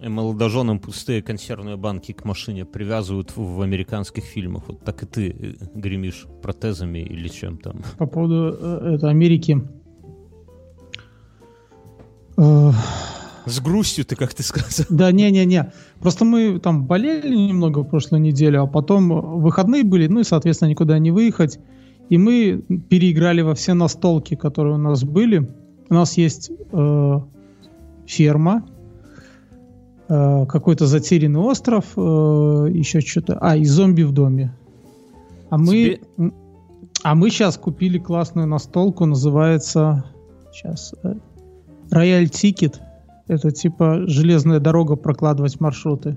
молодоженам пустые консервные банки к машине привязывают в, в американских фильмах. Вот так и ты э, гремишь протезами или чем там. По поводу э, это, Америки. Э, С грустью ты, как ты сказал. Да, не-не-не. Просто мы там болели немного в прошлую неделю, а потом выходные были, ну и, соответственно, никуда не выехать. И мы переиграли во все настолки, которые у нас были. У нас есть э, ферма, э, какой-то затерянный остров, э, еще что-то. А, и зомби в доме. А мы, Тебе- а мы сейчас купили классную настолку, называется сейчас Рояль Тикет. Это типа железная дорога прокладывать маршруты.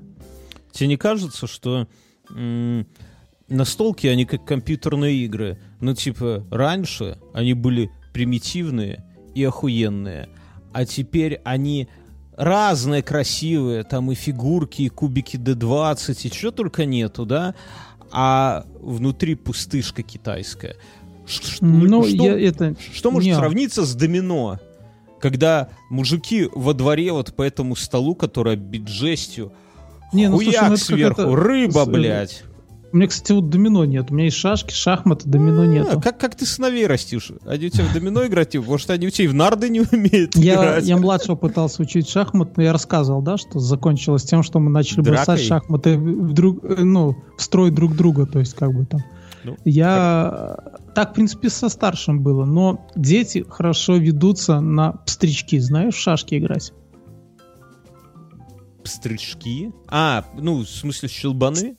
Тебе не кажется, что м, настолки, они как компьютерные игры? Ну, типа, раньше они были примитивные и охуенные, а теперь они разные красивые, там и фигурки, и кубики D20, и чего только нету, да? А внутри пустышка китайская. Ш- ш- Ну, что, я это... что может не. сравниться с домино? Когда мужики во дворе вот по этому столу, который оббит жестью, Не, ну, слушай, ну, сверху, рыба, э, блядь. У меня, кстати, вот домино нет. У меня есть шашки, шахматы, домино А, нету. как, как ты сыновей растишь? Они у тебя в домино играть, может, они у тебя и в нарды не умеют Я, играть? я младшего пытался учить шахмат, но я рассказывал, да, что закончилось тем, что мы начали Дракой? бросать шахматы в друг, э, ну, в строй друг друга, то есть как бы там. Ну, я так, в принципе, со старшим было, но дети хорошо ведутся на пстрички, знаешь, в шашки играть. Стрички? А, ну, в смысле, щелбаны?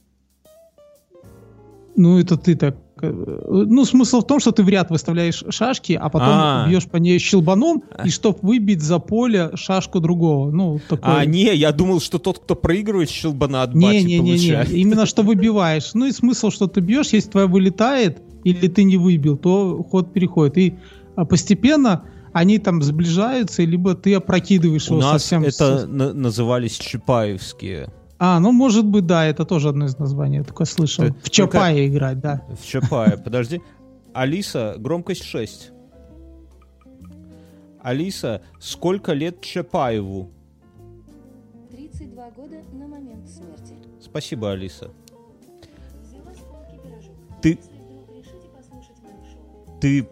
Ну, это ты так... э, Ну, смысл в том, что ты в ряд выставляешь шашки, а потом А. бьешь по ней щелбаном, и чтоб выбить за поле шашку другого. Ну, такой... А, не, я думал, что тот, кто проигрывает, щелбана от бати Не-не-не, получает. именно что выбиваешь. Ну и смысл, что ты бьешь, если твоя вылетает, или ты не выбил, то ход переходит. И а, постепенно они там сближаются, либо ты опрокидываешь У его нас совсем. это назывались чапаевские. А, ну может быть, да, это тоже одно из названий, я такое слышал. Ты- В только- Чапае играть, да. В Чапае, подожди. Алиса, громкость 6. Алиса, сколько лет Чапаеву? 32 года на момент смерти. Спасибо, Алиса. Ты, ты,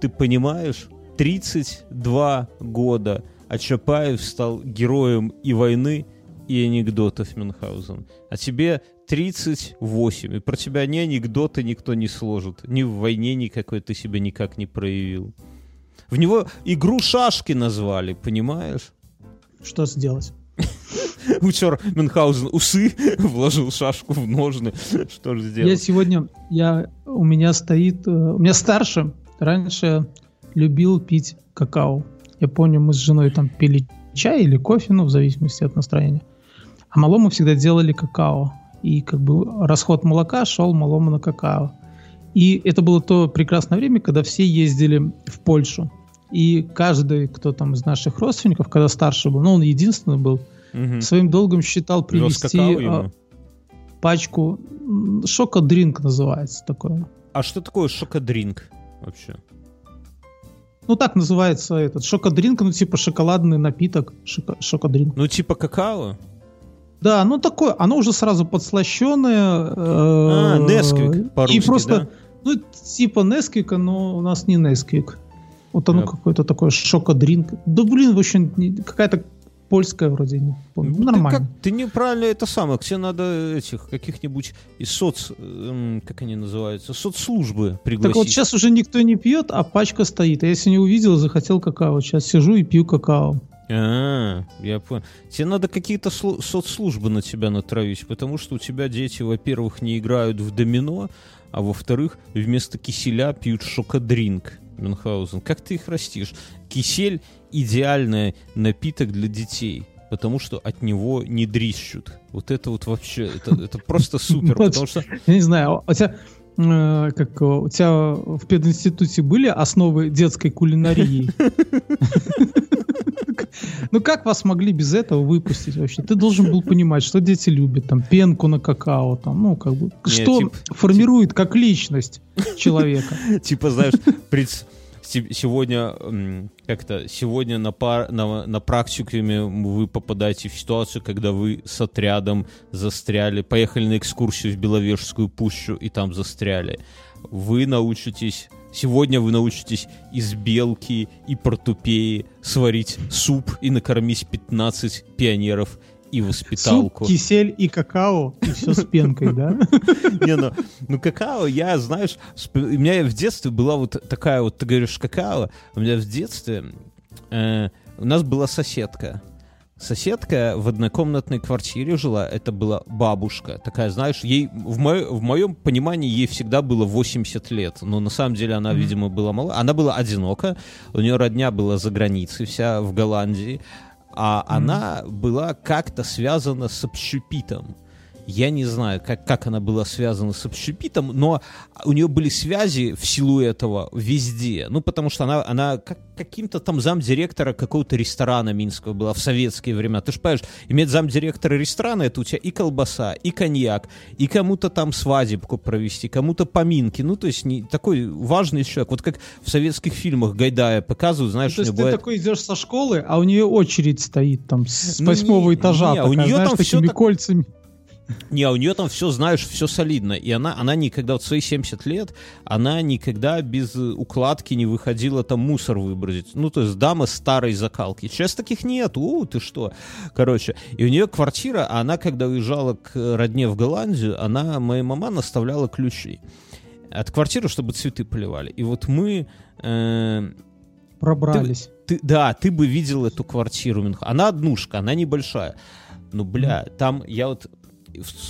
ты понимаешь? 32 года, а Чапаев стал героем и войны, и анекдотов Мюнхгаузен. А тебе 38, и про тебя ни анекдоты никто не сложит, ни в войне никакой ты себя никак не проявил. В него игру шашки назвали, понимаешь? Что сделать? Утер Мюнхгаузен усы, вложил шашку в ножны. Что же Я сделать? сегодня, я, у меня стоит, э, у меня старше, раньше любил пить какао. Я помню, мы с женой там пили чай или кофе, ну, в зависимости от настроения. А малому всегда делали какао. И как бы расход молока шел малому на какао. И это было то прекрасное время, когда все ездили в Польшу. И каждый, кто там из наших родственников, когда старше был, ну, он единственный был, Мгм. своим долгом считал Вез привезти а, пачку шокодринк называется такое. А что такое шокодринк вообще? Ну так называется этот шокодринк, ну типа шоколадный напиток, шоко- шокодринк. Ну, типа какао? Да, ну такое, оно уже сразу подслащенное. А, Несквик по-русски, И просто, да? ну типа Несквика, но у нас не Несквик. Вот оно Я- какой-то такой шокодринк. Да блин, в общем, не- какая-то польская вроде, не помню. Ну, Нормально. Ты, как- ты неправильно это самое. К тебе надо этих каких-нибудь из соц... эм, как они называются? Соцслужбы пригласить. Так вот сейчас уже никто не пьет, а пачка стоит. А я сегодня увидел, захотел какао. Сейчас сижу и пью какао. А, я понял. Тебе надо какие-то слу- соцслужбы на тебя натравить, потому что у тебя дети, во-первых, не играют в домино, а во-вторых, вместо киселя пьют шокодринк. Мюнхгаузен. Как ты их растишь? Кисель — идеальный напиток для детей. потому что от него не дрищут. Вот это вот вообще, это, это просто супер, потому что Я не знаю, у тебя, э, как, э, у тебя в пединституте были основы детской кулинарии? Ну как вас могли без этого выпустить вообще? Ты должен был понимать, что дети любят, там, пенку на какао, там, ну, как бы, Не, что тип- формирует как личность человека. типа, знаешь, сегодня как-то сегодня на, пар, на, на практикуме вы попадаете в ситуацию, когда вы с отрядом застряли, поехали на экскурсию в Беловежскую пущу и там застряли. Вы научитесь Сегодня вы научитесь из белки и портупеи сварить суп и накормить 15 пионеров и воспиталку. Суп, кисель и какао, и все с пенкой, да? Не, ну, ну какао, я, знаешь, у меня в детстве была вот такая вот, ты говоришь какао, у меня в детстве э, у нас была соседка. Соседка в однокомнатной квартире жила, это была бабушка, такая, знаешь, ей, в, мо- в моем понимании, ей всегда было 80 лет, но на самом деле она, Мгм. видимо, была мала, она была одинока, у нее родня была за границей, вся в Голландии, а Мгм. она была как-то связана с общепитом. Я не знаю, как, как она была связана с общепитом, но у нее были связи в силу этого везде. Ну, потому что она, она как, каким-то там замдиректора какого-то ресторана Минского была в советские времена. Ты же понимаешь, иметь замдиректора ресторана, это у тебя и колбаса, и коньяк, и кому-то там свадебку провести, кому-то поминки. Ну, то есть не, такой важный человек. Вот как в советских фильмах Гайдая показывают, знаешь, То у есть ты бывает- такой идешь со школы, а у нее очередь стоит там с Ну, восьмого не- этажа, не, у такая, нее знаешь, там такими так- кольцами. Не, а у нее там все, знаешь, все солидно. И она, она никогда, вот свои 70 лет, она никогда без э, укладки не выходила там мусор выбросить. Ну, то есть дама старой закалки. Сейчас таких нет. У, ты что? Короче, и у нее квартира, а она, когда уезжала к родне в Голландию, она, моя мама наставляла ключи от квартиры, чтобы цветы поливали. И вот мы... э, Пробрались. ты, да, ты бы видел эту квартиру. Она однушка, она небольшая. Ну, бля, там я вот,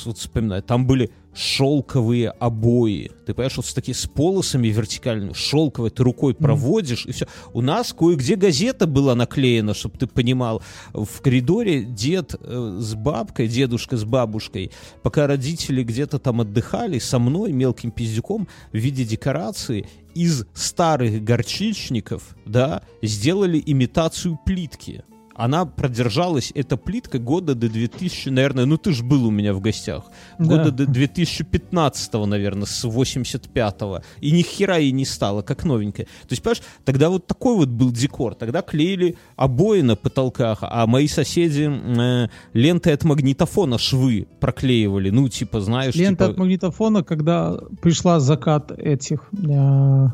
вот вспоминаю, там были шелковые обои. Ты понимаешь, вот с такими с полосами вертикальными, шелковые, ты рукой проводишь, и все. У нас кое-где газета была наклеена, чтобы ты понимал. В коридоре дед э, с бабкой, дедушка с бабушкой, пока родители где-то там отдыхали, со мной, мелким пиздюком, в виде декорации из старых горчичников, да, сделали имитацию плитки. Она продержалась, эта плитка, года до 2000, наверное, ну ты ж был у меня в гостях, года Да. до 2015, наверное, с 85-го. И ни хера ей не стало, как новенькая. То есть, понимаешь, тогда вот такой вот был декор. Тогда клеили обои на потолках, а мои соседи э, лентой от магнитофона швы проклеивали. Ну, типа, знаешь, Лента типа, от магнитофона, когда пришла закат этих э,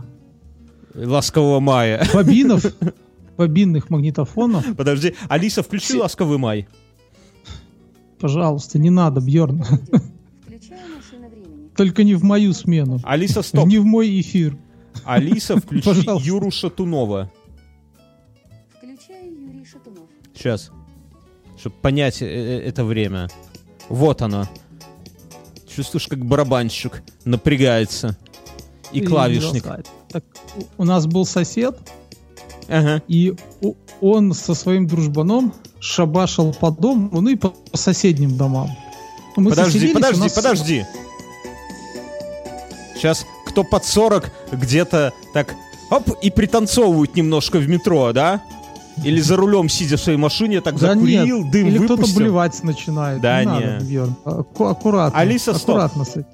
ласкового мая. бобинов, бобинных магнитофонов, Подожди, Алиса, включи ласковый май. пожалуйста, не надо, Бьерн. Включаю машина времени. Только не в мою смену. Алиса, стоп. Не в мой эфир. Алиса, включи Пожалуйста. Юру Шатунова. Включаю Юрий Шатунов. Сейчас. Чтобы понять э, э, это время. Вот оно. Чувствуешь, как барабанщик напрягается. И клавишник. Так, у нас был сосед, Ага. и он со своим дружбаном шабашил по дому, ну и по, соседним домам. Ну, Мы Подожди, подожди, нас- подожди. Сейчас кто под 40 где-то так оп, и пританцовывают немножко в метро, да? Или за рулем, сидя в своей машине, так Да закурил, нет, дым или кто-то выпустил. блевать начинает. Да не. не. Надо, Бьерн. Аккуратно. Алиса, стоп. аккуратно с этим.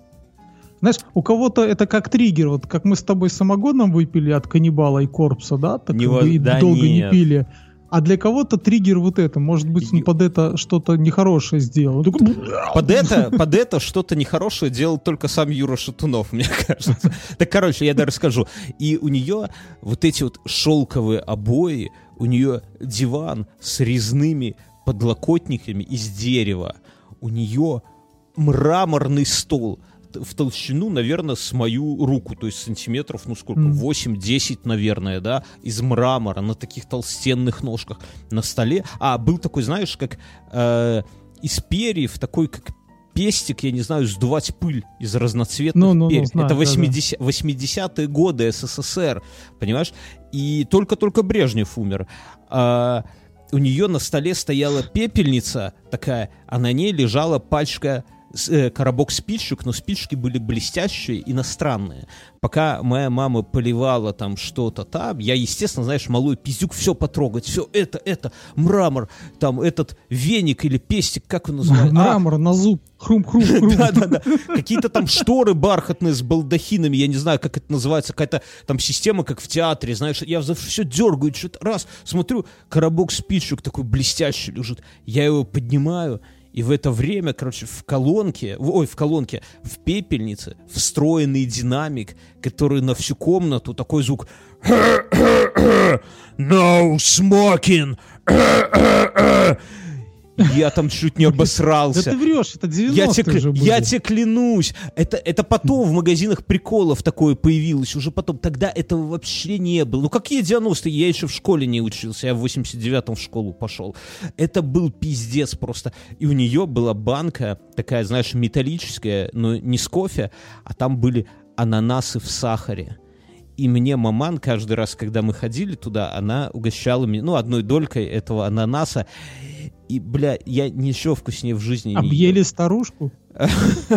Знаешь, у кого-то это как триггер, вот как мы с тобой самогоном выпили от каннибала и корпуса, да, так Не и да долго не нет. пили. А для кого-то триггер вот это, может быть, он под это что-то нехорошее сделал. Такой, Под это, под это что-то нехорошее делал только сам Юра Шатунов, мне кажется. Так, короче, я даже расскажу. И у нее вот эти вот шелковые обои, у нее диван с резными подлокотниками из дерева, у нее мраморный стол в толщину, наверное, с мою руку, то есть сантиметров, ну сколько, Мгм. 8-10, наверное, да, из мрамора на таких толстенных ножках на столе. А, был такой, знаешь, как э, из перьев, такой как пестик, я не знаю, сдувать пыль из разноцветных Ну-ну-ну, перьев. знаю, Это да-да. 80, 80-е годы СССР, понимаешь? И только-только Брежнев умер. А, у нее на столе стояла пепельница такая, а на ней лежала пачка коробок спичек, но спички были блестящие, иностранные. Пока моя мама поливала там что-то там, я, естественно, знаешь, малой пиздюк, все потрогать, все это, это, мрамор, там этот веник или пестик, как он называется? А, Мрамор на зуб. Хрум-хрум-хрум. да-да-да. Какие-то там шторы бархатные с балдахинами, я не знаю, как это называется, какая-то там система, как в театре, знаешь, я все дергаю, что-то раз, смотрю, коробок спичек такой блестящий лежит, я его поднимаю, и в это время, короче, в колонке, ой, в колонке, в пепельнице встроенный динамик, который на всю комнату такой звук No smoking! Я там чуть не Да обосрался. ты врешь, это 90-е Я тебе, были. я тебе клянусь, это, это потом в магазинах приколов такое появилось, уже потом. Тогда этого вообще не было. Ну какие 90-е? Я еще в школе не учился, я в 89-м в школу пошел. Это был пиздец просто. И у нее была банка такая, знаешь, металлическая, но не с кофе, а там были ананасы в сахаре. И мне маман каждый раз, когда мы ходили туда, она угощала меня, ну, одной долькой этого ананаса. И, бля, я ничего вкуснее в жизни не ел. Объели старушку?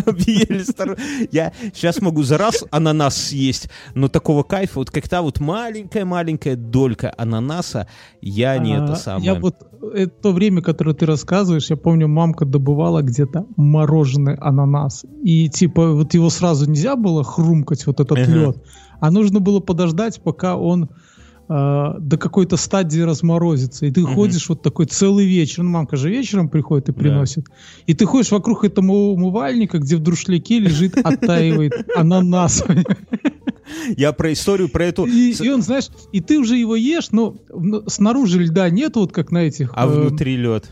Объели старую. Я сейчас могу за раз ананас съесть, но такого кайфа, вот как та вот маленькая-маленькая долька ананаса, я не А, это самое. Я вот э, то время, которое ты рассказываешь, я помню, мамка добывала где-то мороженый ананас. И типа вот его сразу нельзя было хрумкать, вот этот лед, а нужно было подождать, пока он э, до какой-то стадии разморозится. И ты Мгм. ходишь вот такой целый вечер. Ну, мамка же вечером приходит и Да. приносит. И ты ходишь вокруг этого умывальника, где в друшляке лежит, оттаивает ананас. Я про историю про эту... И, и он, знаешь, и ты уже его ешь, но снаружи льда нет, вот как на этих... А э, внутри лед.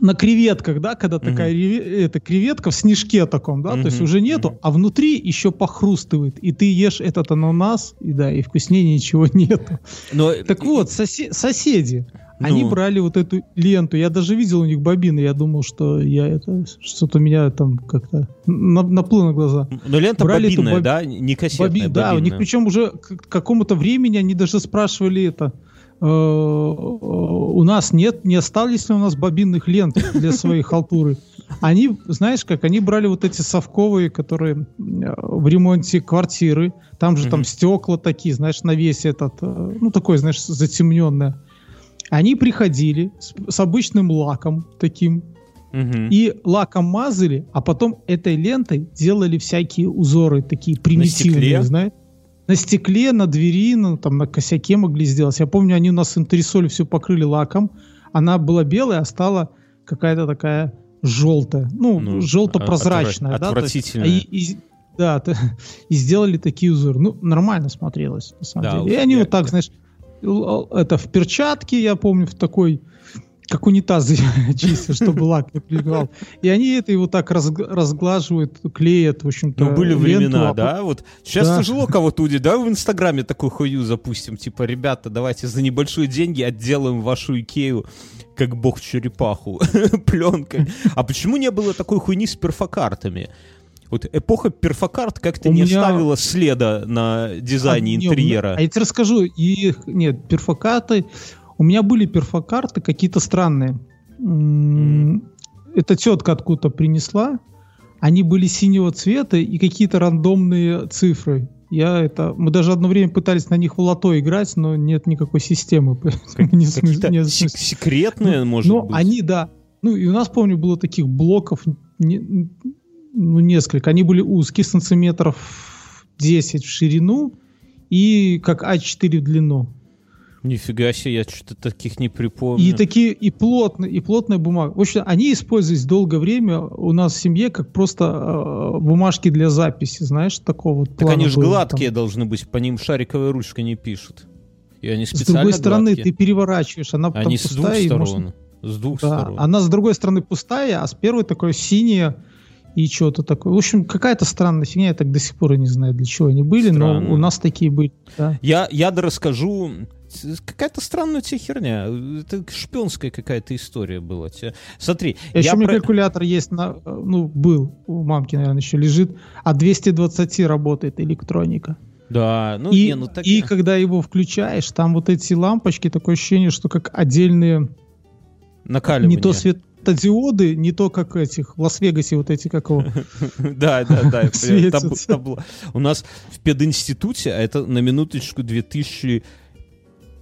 На креветках, да, когда Мгм. такая эта креветка в снежке таком, да, то есть уже нету, мгм. а внутри еще похрустывает, и ты ешь этот ананас, и да, и вкуснее ничего нету. Но, Так вот, сосе- соседи, они Ну. брали вот эту ленту, я даже видел у них бобины, я думал, что я это, что-то меня там как-то на- наплыло на глаза. но лента брали бобинная, боб- да? Не кассетная, Боби- да, у них причем уже к какому-то времени они даже спрашивали это. Э, у нас нет, не остались ли у нас бобинных лент для своей халтуры. Они, знаешь, как они брали вот эти совковые, которые э, в ремонте квартиры, там же там стекла такие, знаешь, на весь этот, э, ну такое, знаешь, затемненное. Они приходили с, с обычным лаком таким, Мгм. и лаком мазали, а потом этой лентой делали всякие узоры такие примитивные, знаешь. На стекле, на двери, на, там, на косяке могли сделать. Я помню, они у нас интересоли все покрыли лаком. Она была белая, а стала какая-то такая желтая. Ну, Ну, желто-прозрачная. отвра- да, то есть, отвратительная. а и- и- да, т- и сделали такие узоры. Ну, нормально смотрелось, на самом Да, деле. И они я- вот так, знаешь, л- это в перчатке, я помню, в такой как унитаз чистят, чтобы лак не прилипал. И они это его так разг- разглаживают, клеят, в общем-то. Ну, были ленту, времена, а да? Вот сейчас Да. тяжело кого-то удивить. Давай в Инстаграме такую хую запустим. Типа, ребята, давайте за небольшие деньги отделаем вашу Икею как бог черепаху пленкой. А почему не было такой хуйни с перфокартами? Вот эпоха перфокарт как-то не меня- оставила следа на дизайне А, не, интерьера. А я тебе расскажу, их нет, перфокарты. У меня были перфокарты какие-то странные. М, Эта тетка откуда-то принесла. Они были синего цвета и какие-то рандомные цифры. Я это, мы даже одно время пытались на них в лото играть, но нет никакой системы. не Какие-то не секретные, может Но быть? они, да. Ну, и у нас, помню, было таких блоков не- ну, несколько. Они были узкие, сантиметров 10 в ширину и как А4 в длину. Нифига себе, я что-то таких не припомню. И такие, и плотные, и плотная бумага. В общем, они использовались долгое время у нас в семье как просто э, бумажки для записи, знаешь, такого вот Так они же гладкие там. должны быть, по ним шариковой ручкой не пишут. И они С специально другой стороны, гладкие. ты переворачиваешь, она потом Они с двух пустая, сторон. можно- С двух Да, сторон. она с другой стороны пустая, а с первой такое синее и что-то такое. В общем, какая-то странная фигня, я так до сих пор и не знаю, для чего они были, Странно. но у нас такие были. Да. Я, я расскажу. Какая-то странная у тебя херня. Это шпионская какая-то история была. Смотри, Еще я у меня про- калькулятор есть, на, ну, был, у мамки, наверное, еще лежит, а 220 работает электроника. Да, ну, и, не, ну так... и когда его включаешь, там вот эти лампочки, такое ощущение, что как отдельные накаливание. не то светодиоды, не то как этих в Лас-Вегасе вот эти как его. Да, да, да. я У нас в пединституте, а это на минуточку 2000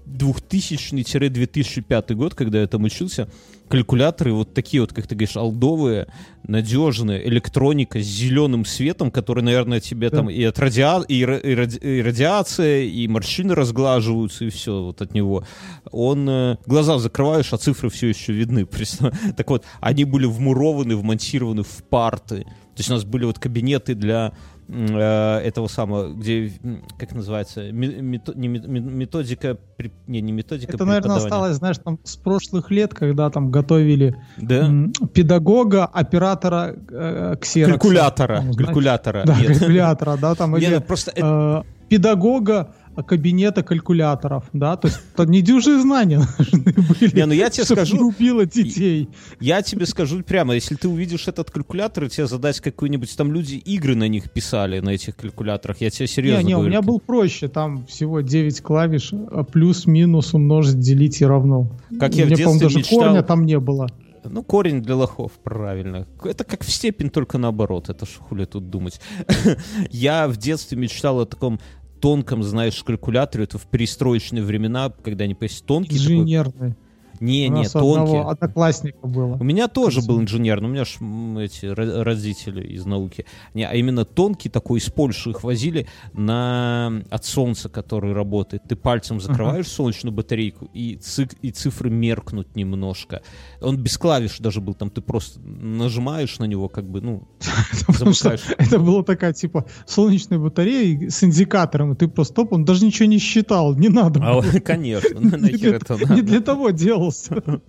2000-2005 год, когда я там учился, калькуляторы вот такие вот, как ты говоришь, алдовые, надежные, электроника с зеленым светом, который, наверное, тебе Да. там и от радиа... и, ра- и ради- и радиация, и морщины разглаживаются, и все вот от него. Он... э, глаза закрываешь, а цифры все еще видны. Так вот, они были вмурованы, вмонтированы в парты. То есть у нас были вот кабинеты для э, этого самого, где, как называется, мето- не методика, не, не методика Это, наверное, осталось, знаешь, там с прошлых лет, когда там готовили Да? м, педагога, оператора э, ксерокса. Калькулятора, Там, знаешь, калькулятора. Да, Нет. калькулятора, да, там Не, или ну просто э, педагога кабинета калькуляторов, да, то есть это недюжие знания нужны были. Не, ну я тебе скажу- не убило детей. Я тебе скажу прямо, если ты увидишь этот калькулятор, и тебе задать какую-нибудь, там люди игры на них писали, на этих калькуляторах, я тебе серьезно Не, не, у говорю. меня был проще, там всего 9 клавиш, а плюс, минус, умножить, делить и равно. Как У я в меня, по-моему, детстве даже мечтал- корня там не было. Ну, корень для лохов, правильно. Это как в степень, только наоборот. Это ж хули тут думать. Я в детстве мечтал о таком тонком, знаешь, калькуляторе. Это в перестроечные времена, когда они появились тонкие. такой- Инженерный. Не, У не, тонкие. одноклассника было. У меня тоже был инженер, но у меня ж эти ро- родители из науки. Не, а именно тонкий такой из Польши их возили на от солнца, который работает. Ты пальцем закрываешь солнечную батарейку и, цик- и цифры меркнут немножко. Он без клавиш даже был, там ты просто нажимаешь на него, как бы, ну, запускаешь. это была такая, типа, солнечная батарея с индикатором, и ты просто топ, он даже ничего не считал, не надо. А, конечно, на- Не нахер для- это Не для надо. того делался.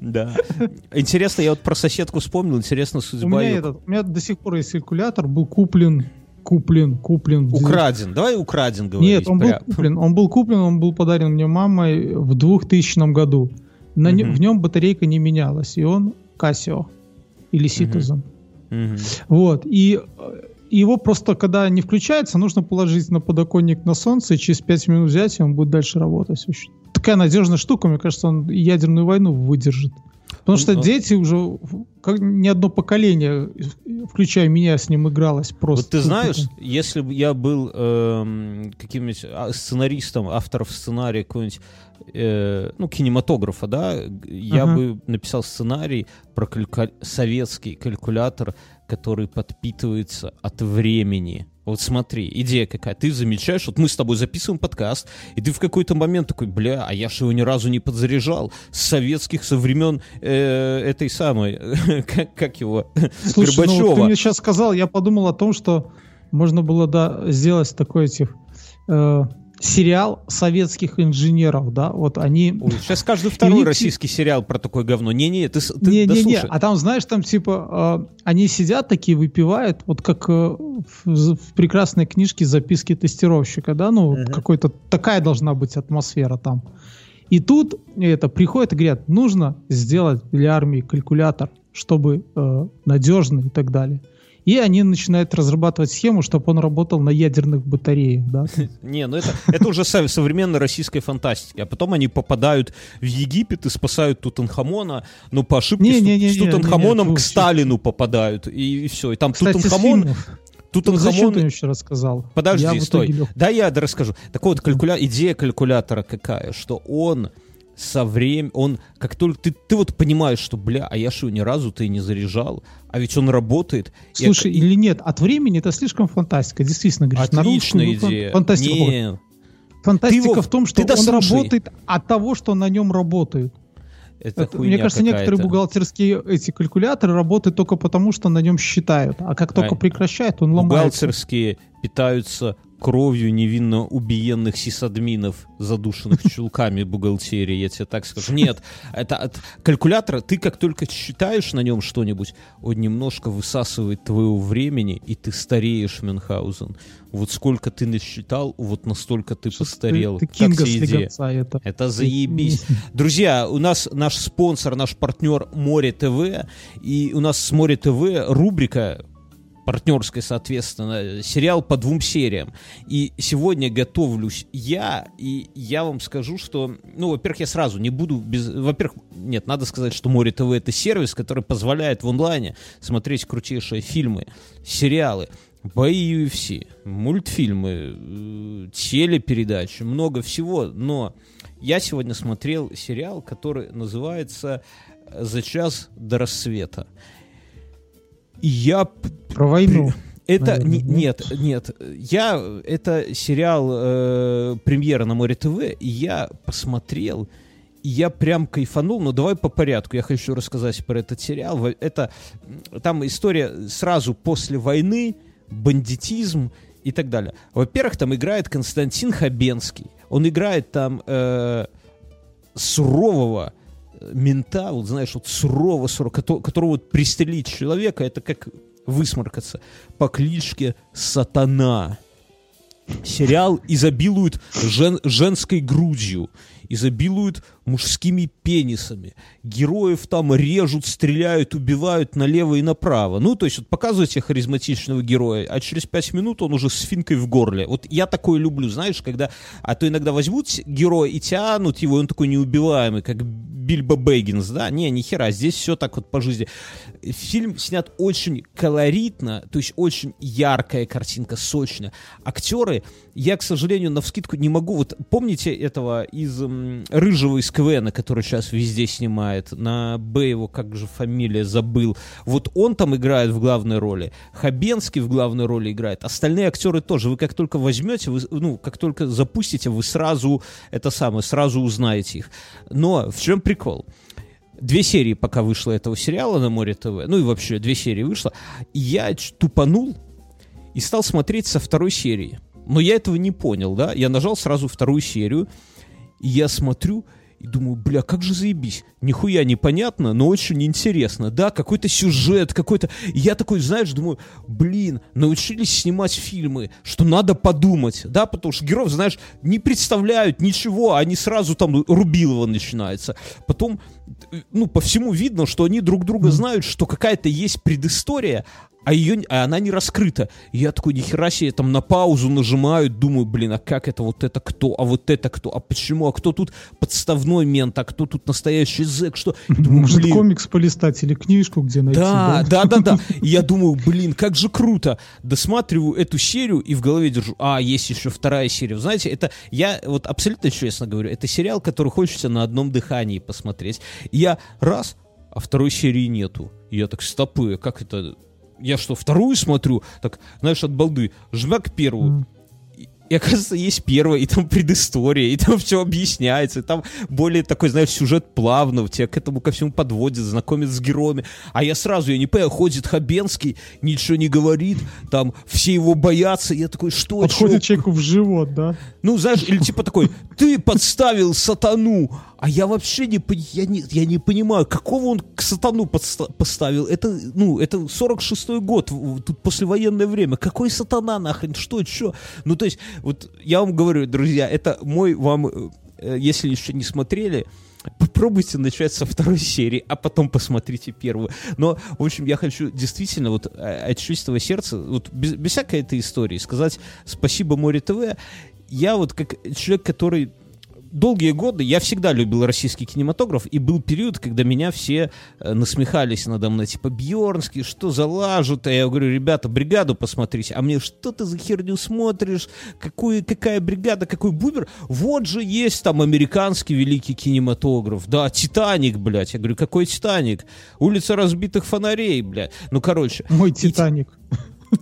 Да. Интересно, я вот про соседку вспомнил, интересно У судьба меня её- этот, у меня до сих пор есть калькулятор, был куплен, куплен, куплен. Украден. Давай украден говорить. Нет, он был куплен, он был куплен, он был подарен мне мамой в 2000 году. На Мгм. в нем батарейка не менялась, и он Casio или Citizen. Мгм. Вот, и э, его просто, когда не включается, нужно положить на подоконник на солнце, и через 5 минут взять, и он будет дальше работать. Очень Такая надежная штука, мне кажется, он ядерную войну выдержит. Потому что дети уже, как ни одно поколение, э, включая меня, с ним игралось просто. Вот ты знаешь, если бы я был эм, каким-нибудь а, сценаристом, автором сценария какой-нибудь, э, ну, кинематографа, да, я Ага. бы написал сценарий про калька- советский калькулятор, который подпитывается от времени. Вот смотри, идея какая. Ты замечаешь, вот мы с тобой записываем подкаст, и ты в какой-то момент такой, бля, а я же его ни разу не подзаряжал. С советских, со времен э, этой самой, как, как его, Слушай, ну вот ты Горбачева. мне сейчас сказал, я подумал о том, что можно было да, сделать такой этих э, сериал советских инженеров, да, вот они... Ой, сейчас каждый второй Или- российский сериал про такое говно. Не-не, ты, ты Не, не, не, а там, знаешь, там типа э, они сидят такие, выпивают, вот как э, в, в прекрасной книжке записки тестировщика, да, ну, вот какой-то такая должна быть атмосфера там. И тут это приходят и говорят, нужно сделать для армии калькулятор, чтобы э, надежный и так далее. И они начинают разрабатывать схему, чтобы он работал на ядерных батареях, да. Не, ну это, это уже со- современная российская фантастика. А потом они попадают в Египет и спасают Тутанхамона, но по ошибке с, Тутанхамоном к. Сталину попадают. И, все. И там с Тутанхамон... фильмов. Зачем Тутанхамон... ты еще рассказал? Подожди, Я стой. лег- Да, я расскажу. Так вот, калькуля... идея калькулятора какая, что он со временем, он как только ты, ты вот понимаешь, что, бля, а я что, ни разу-то и не заряжал, а ведь он работает. Слушай, ока- или нет, от времени это слишком фантастика, действительно, говоришь, на Отличная русском, ну, идея. Фантастика. Не, Фантастика Ты, Вов, в том, что ты он дослушай. работает от того, что на нем работает. это Это, мне кажется, некоторые бухгалтерские эти калькуляторы работают только потому, что на нем считают. А как только А, прекращают, он ломается. Бухгалтерские питаются кровью невинно убиенных сисадминов, задушенных чулками бухгалтерии, я тебе так скажу. Нет, это от калькулятора, ты как только считаешь на нем что-нибудь, он немножко высасывает твоего времени, и ты стареешь, Мюнхгаузен. Вот сколько ты насчитал, вот настолько ты Что-то постарел. Ты, ты Как тебе идея? это. Это заебись. Друзья, у нас наш спонсор, наш партнер Море ТВ, и у нас с Море ТВ рубрика партнерской, соответственно, сериал по двум сериям. И сегодня готовлюсь я, и я вам скажу, что, ну, во-первых, я сразу не буду без... Во-первых, нет, надо сказать, что Море ТВ — это сервис, который позволяет в онлайне смотреть крутейшие фильмы, сериалы, бои UFC, мультфильмы, э, телепередачи, много всего, но я сегодня смотрел сериал, который называется «За час до рассвета». Я... Про войну. Это Наверное, не- нет? нет, нет. Я это сериал э, премьера на Море ТВ, я посмотрел, и я прям кайфанул. Но давай по порядку. Я хочу рассказать про этот сериал. Это там история сразу после войны, бандитизм и так далее. Во-первых, там играет Константин Хабенский. Он играет там э, сурового мента, вот знаешь, вот сурового кото- которого вот пристрелить человека, это как высморкаться по кличке Сатана. Сериал изобилует жен- женской грудью, изобилует мужскими пенисами. Героев там режут, стреляют, убивают налево и направо. Ну, то есть вот показываете харизматичного героя, а через пять минут он уже с финкой в горле. Вот я такое люблю, знаешь, когда... А то иногда возьмут героя и тянут его, и он такой неубиваемый, как Бильбо Бэггинс, да? Не, ни хера, здесь все так вот по жизни. Фильм снят очень колоритно, то есть очень яркая картинка, сочная. Актеры, я, к сожалению, на вскидку не могу... Вот помните этого из м, Рыжего из КВН, который сейчас везде снимает? На Б его, как же фамилия, забыл. Вот он там играет в главной роли. Хабенский в главной роли играет. Остальные актеры тоже. Вы как только возьмете, вы, ну, как только запустите, вы сразу, это самое, сразу узнаете их. Но в чем прикол? Две серии пока вышло этого сериала на Море ТВ, ну и вообще две серии вышло, я тупанул и стал смотреть со второй серии. Но я этого не понял, да? Я нажал сразу вторую серию, и я смотрю, и думаю, бля, как же заебись. Нихуя непонятно, но очень интересно. Да, какой-то сюжет, какой-то... Я такой, знаешь, думаю, блин, научились снимать фильмы, что надо подумать, да, потому что героев, знаешь, не представляют ничего, они сразу там Рубилова начинается. Потом, ну, по всему видно, что они друг друга знают, что какая-то есть предыстория, а ее, а она не раскрыта. И я такой, нихера себе, там на паузу нажимаю, думаю, блин, а как это, вот это кто, а вот это кто, а почему, а кто тут подставной мент, а кто тут настоящий зэк, что... Думаю, Может, блин, комикс полистать или книжку где найти? да, да, да, да. И я думаю, блин, как же круто. Досматриваю эту серию и в голове держу, а, есть еще вторая серия. Знаете, это, я вот абсолютно честно говорю, это сериал, который хочется на одном дыхании посмотреть. И я раз, а второй серии нету. И я так, стопы, как это... Я что, вторую смотрю? Так, знаешь, от балды. Жмяк первую. М. И, оказывается, есть первая, и там предыстория, и там все объясняется, и там более такой, знаешь, сюжет плавно, тебя к этому ко всему подводит, знакомит с героями. А я сразу, я не понимаю, ходит Хабенский, ничего не говорит, там все его боятся, я такой, что, Подходит чё? человеку в живот, да? Ну, знаешь, или типа такой, ты подставил сатану, а я вообще не, я не, я не понимаю, какого он к сатану подста- поставил. Это, ну, это 46-й год, тут послевоенное время. Какой сатана нахрен, что, что? Ну, то есть, вот я вам говорю, друзья, это мой вам, э, если еще не смотрели, Попробуйте начать со второй серии, а потом посмотрите первую. Но, в общем, я хочу действительно вот э, от чистого сердца, вот без, без всякой этой истории, сказать спасибо Море ТВ. Я вот как человек, который долгие годы я всегда любил российский кинематограф, и был период, когда меня все э, насмехались надо мной, типа, Бьернский, что за лажу-то? Я говорю, ребята, бригаду посмотрите. А мне, что ты за херню смотришь? Какую, какая бригада, какой бубер? Вот же есть там американский великий кинематограф. Да, Титаник, блядь. Я говорю, какой Титаник? Улица разбитых фонарей, блядь. Ну, короче. Мой И- Титаник.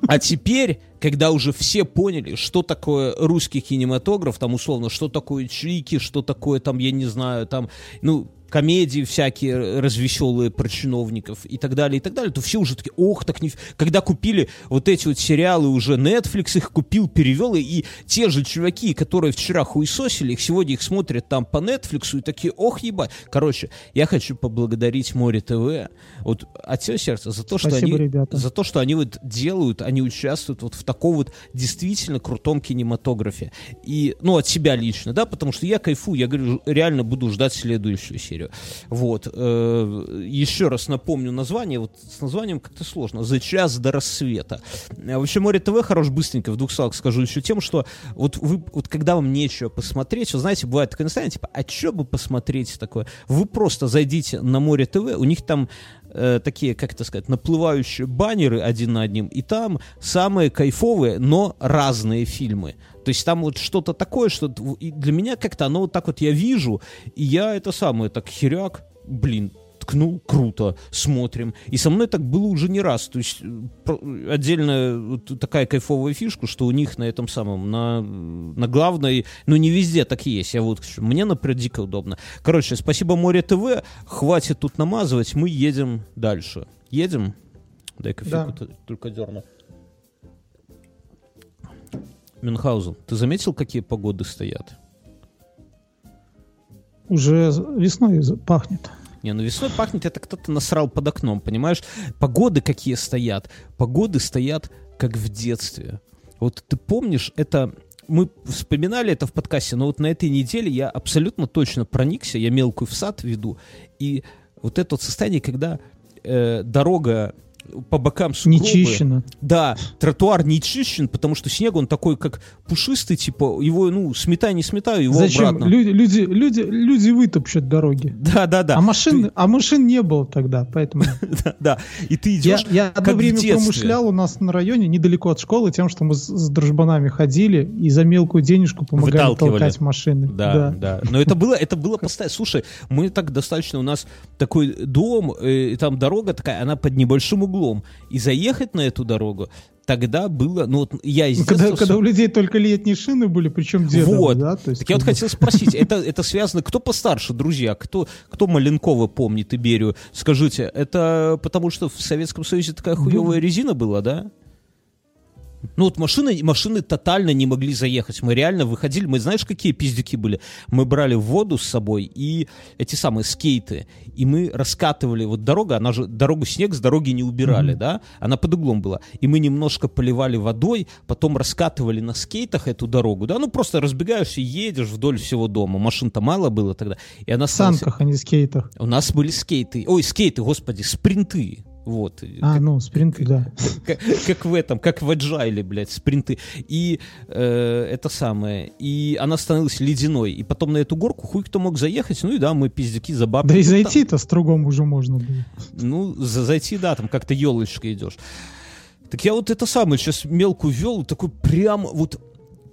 А теперь, когда уже все поняли, что такое русский кинематограф, там условно, что такое чики, что такое там, я не знаю, там, ну, комедии всякие развеселые про чиновников и так далее, и так далее, то все уже такие, ох, так не... Когда купили вот эти вот сериалы, уже Netflix их купил, перевел, и, те же чуваки, которые вчера хуесосили, их сегодня их смотрят там по Netflix и такие, ох, ебать. Короче, я хочу поблагодарить Море ТВ, вот от всего сердца, за то, что Спасибо, они... ребята. За то, что они вот делают, они участвуют вот в таком вот действительно крутом кинематографе. И, ну, от себя лично, да, потому что я кайфую, я говорю, реально буду ждать следующую серию. Верю. Вот. Э, еще раз напомню название. Вот с названием как-то сложно. «За час до рассвета». А Вообще, Море ТВ хорош быстренько, в двух словах скажу еще тем, что вот вы, вот когда вам нечего посмотреть, вы знаете, бывает такое настроение, типа, а что бы посмотреть такое? Вы просто зайдите на Море ТВ, у них там э, такие, как это сказать, наплывающие баннеры один на одним, и там самые кайфовые, но разные фильмы. То есть там вот что-то такое, что для меня как-то оно вот так вот я вижу, и я это самое, так херяк, блин, ткнул, круто, смотрим. И со мной так было уже не раз. То есть э, отдельная вот такая кайфовая фишка, что у них на этом самом, на, на главной, ну не везде так есть. Я вот мне, например, дико удобно. Короче, спасибо Море ТВ. Хватит тут намазывать, мы едем дальше. Едем? Дай кофейку Да. только дерну. Мюнхгаузен, ты заметил, какие погоды стоят? Уже весной пахнет. Не, ну весной пахнет, это кто-то насрал под окном, понимаешь? Погоды какие стоят? Погоды стоят, как в детстве. Вот ты помнишь, это... Мы вспоминали это в подкасте, но вот на этой неделе я абсолютно точно проникся, я мелкую в сад веду, и вот это вот состояние, когда э, дорога по бокам сугробы... Не чищено. Да, тротуар не чищен, потому что снег, он такой, как пушистый, типа, его, ну, сметай, не сметаю, его Зачем? обратно. Люди, люди, люди, люди вытопчут дороги. Да, да, да. А машин, а машин не было тогда, поэтому Да, да. И ты я, идешь, я как одно время промышлял у нас на районе недалеко от школы тем, что мы с, с дружбанами ходили и за мелкую денежку помогали толкать машины. Да, да, Но это было, это было постоянно. Слушай, мы так достаточно, у нас такой дом, э, и там дорога такая, она под небольшим углом. И заехать на эту дорогу тогда было, ну вот я из Ну, Когда, детства когда у людей только летние шины были, причем дедовые, Вот. да? То есть, Так я вот хотел спросить, это, это связано, кто постарше, друзья, кто, кто Маленкова помнит Иберию? Скажите, это потому что в Советском Союзе такая хуевая резина была, да? Ну вот машины, машины тотально не могли заехать. Мы реально выходили, мы знаешь, какие пиздюки были? Мы брали воду с собой и эти самые скейты. И мы раскатывали, вот дорога, она же, дорогу снег с дороги не убирали, Мгм. да? Она под углом была. И мы немножко поливали водой, потом раскатывали на скейтах эту дорогу, да? Ну просто разбегаешься, едешь вдоль всего дома. Машин-то мало было тогда. И она В санках, а не скейтах. У нас были скейты. Ой, скейты, господи, спринты. Вот. А, ну, спринты, да. Как, как в этом, как в Agile, блядь, спринты. И э, это самое. И она становилась ледяной. И потом на эту горку хуй кто мог заехать. Ну и да, мы пиздюки за бабки. Да и Ну, зайти-то с другом уже можно было. ну, за- зайти, да, там как-то елочка идешь. Так я вот это самое сейчас мелкую вел, такой прям вот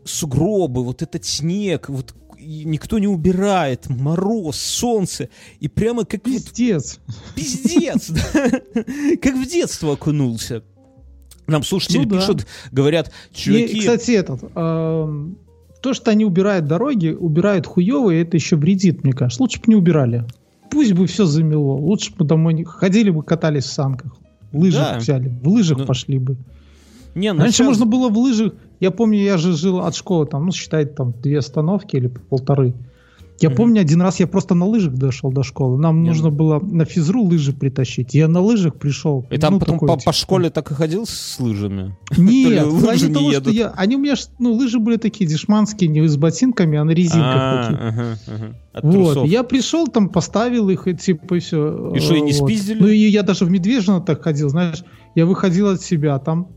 сугробы, вот этот снег, вот никто не убирает, мороз, солнце, и прямо как вот Пиздец. Пиздец! да. Как в детство окунулся. Нам слушатели Ну пишут, говорят, чуваки... кстати, этот, то, что они убирают дороги, убирают хуевые, это еще вредит, мне кажется. Лучше бы не убирали. Пусть бы все замело. Лучше бы домой не... ходили бы, катались в санках. Лыжах Да. взяли. В лыжах Ну, пошли бы. Не, ну Раньше щас- можно было в лыжах. Я помню, я же жил от школы, там, ну, считай, там, две остановки или полторы. Я Мгм. помню, один раз я просто на лыжах дошел до школы. Нам Не, нужно было на физру лыжи притащить. Я на лыжах пришел. И там ну, потом такой, по, типа, по школе так и ходил с лыжами? Нет, лыжи не того, что я, они у меня, ну, лыжи были такие дешманские, не с ботинками, а на резинках А. От Вот, я пришел там, поставил их, и типа, и все. И что, и не спиздили? Ну, и я даже в Медвежино так ходил, знаешь, я выходил от себя там,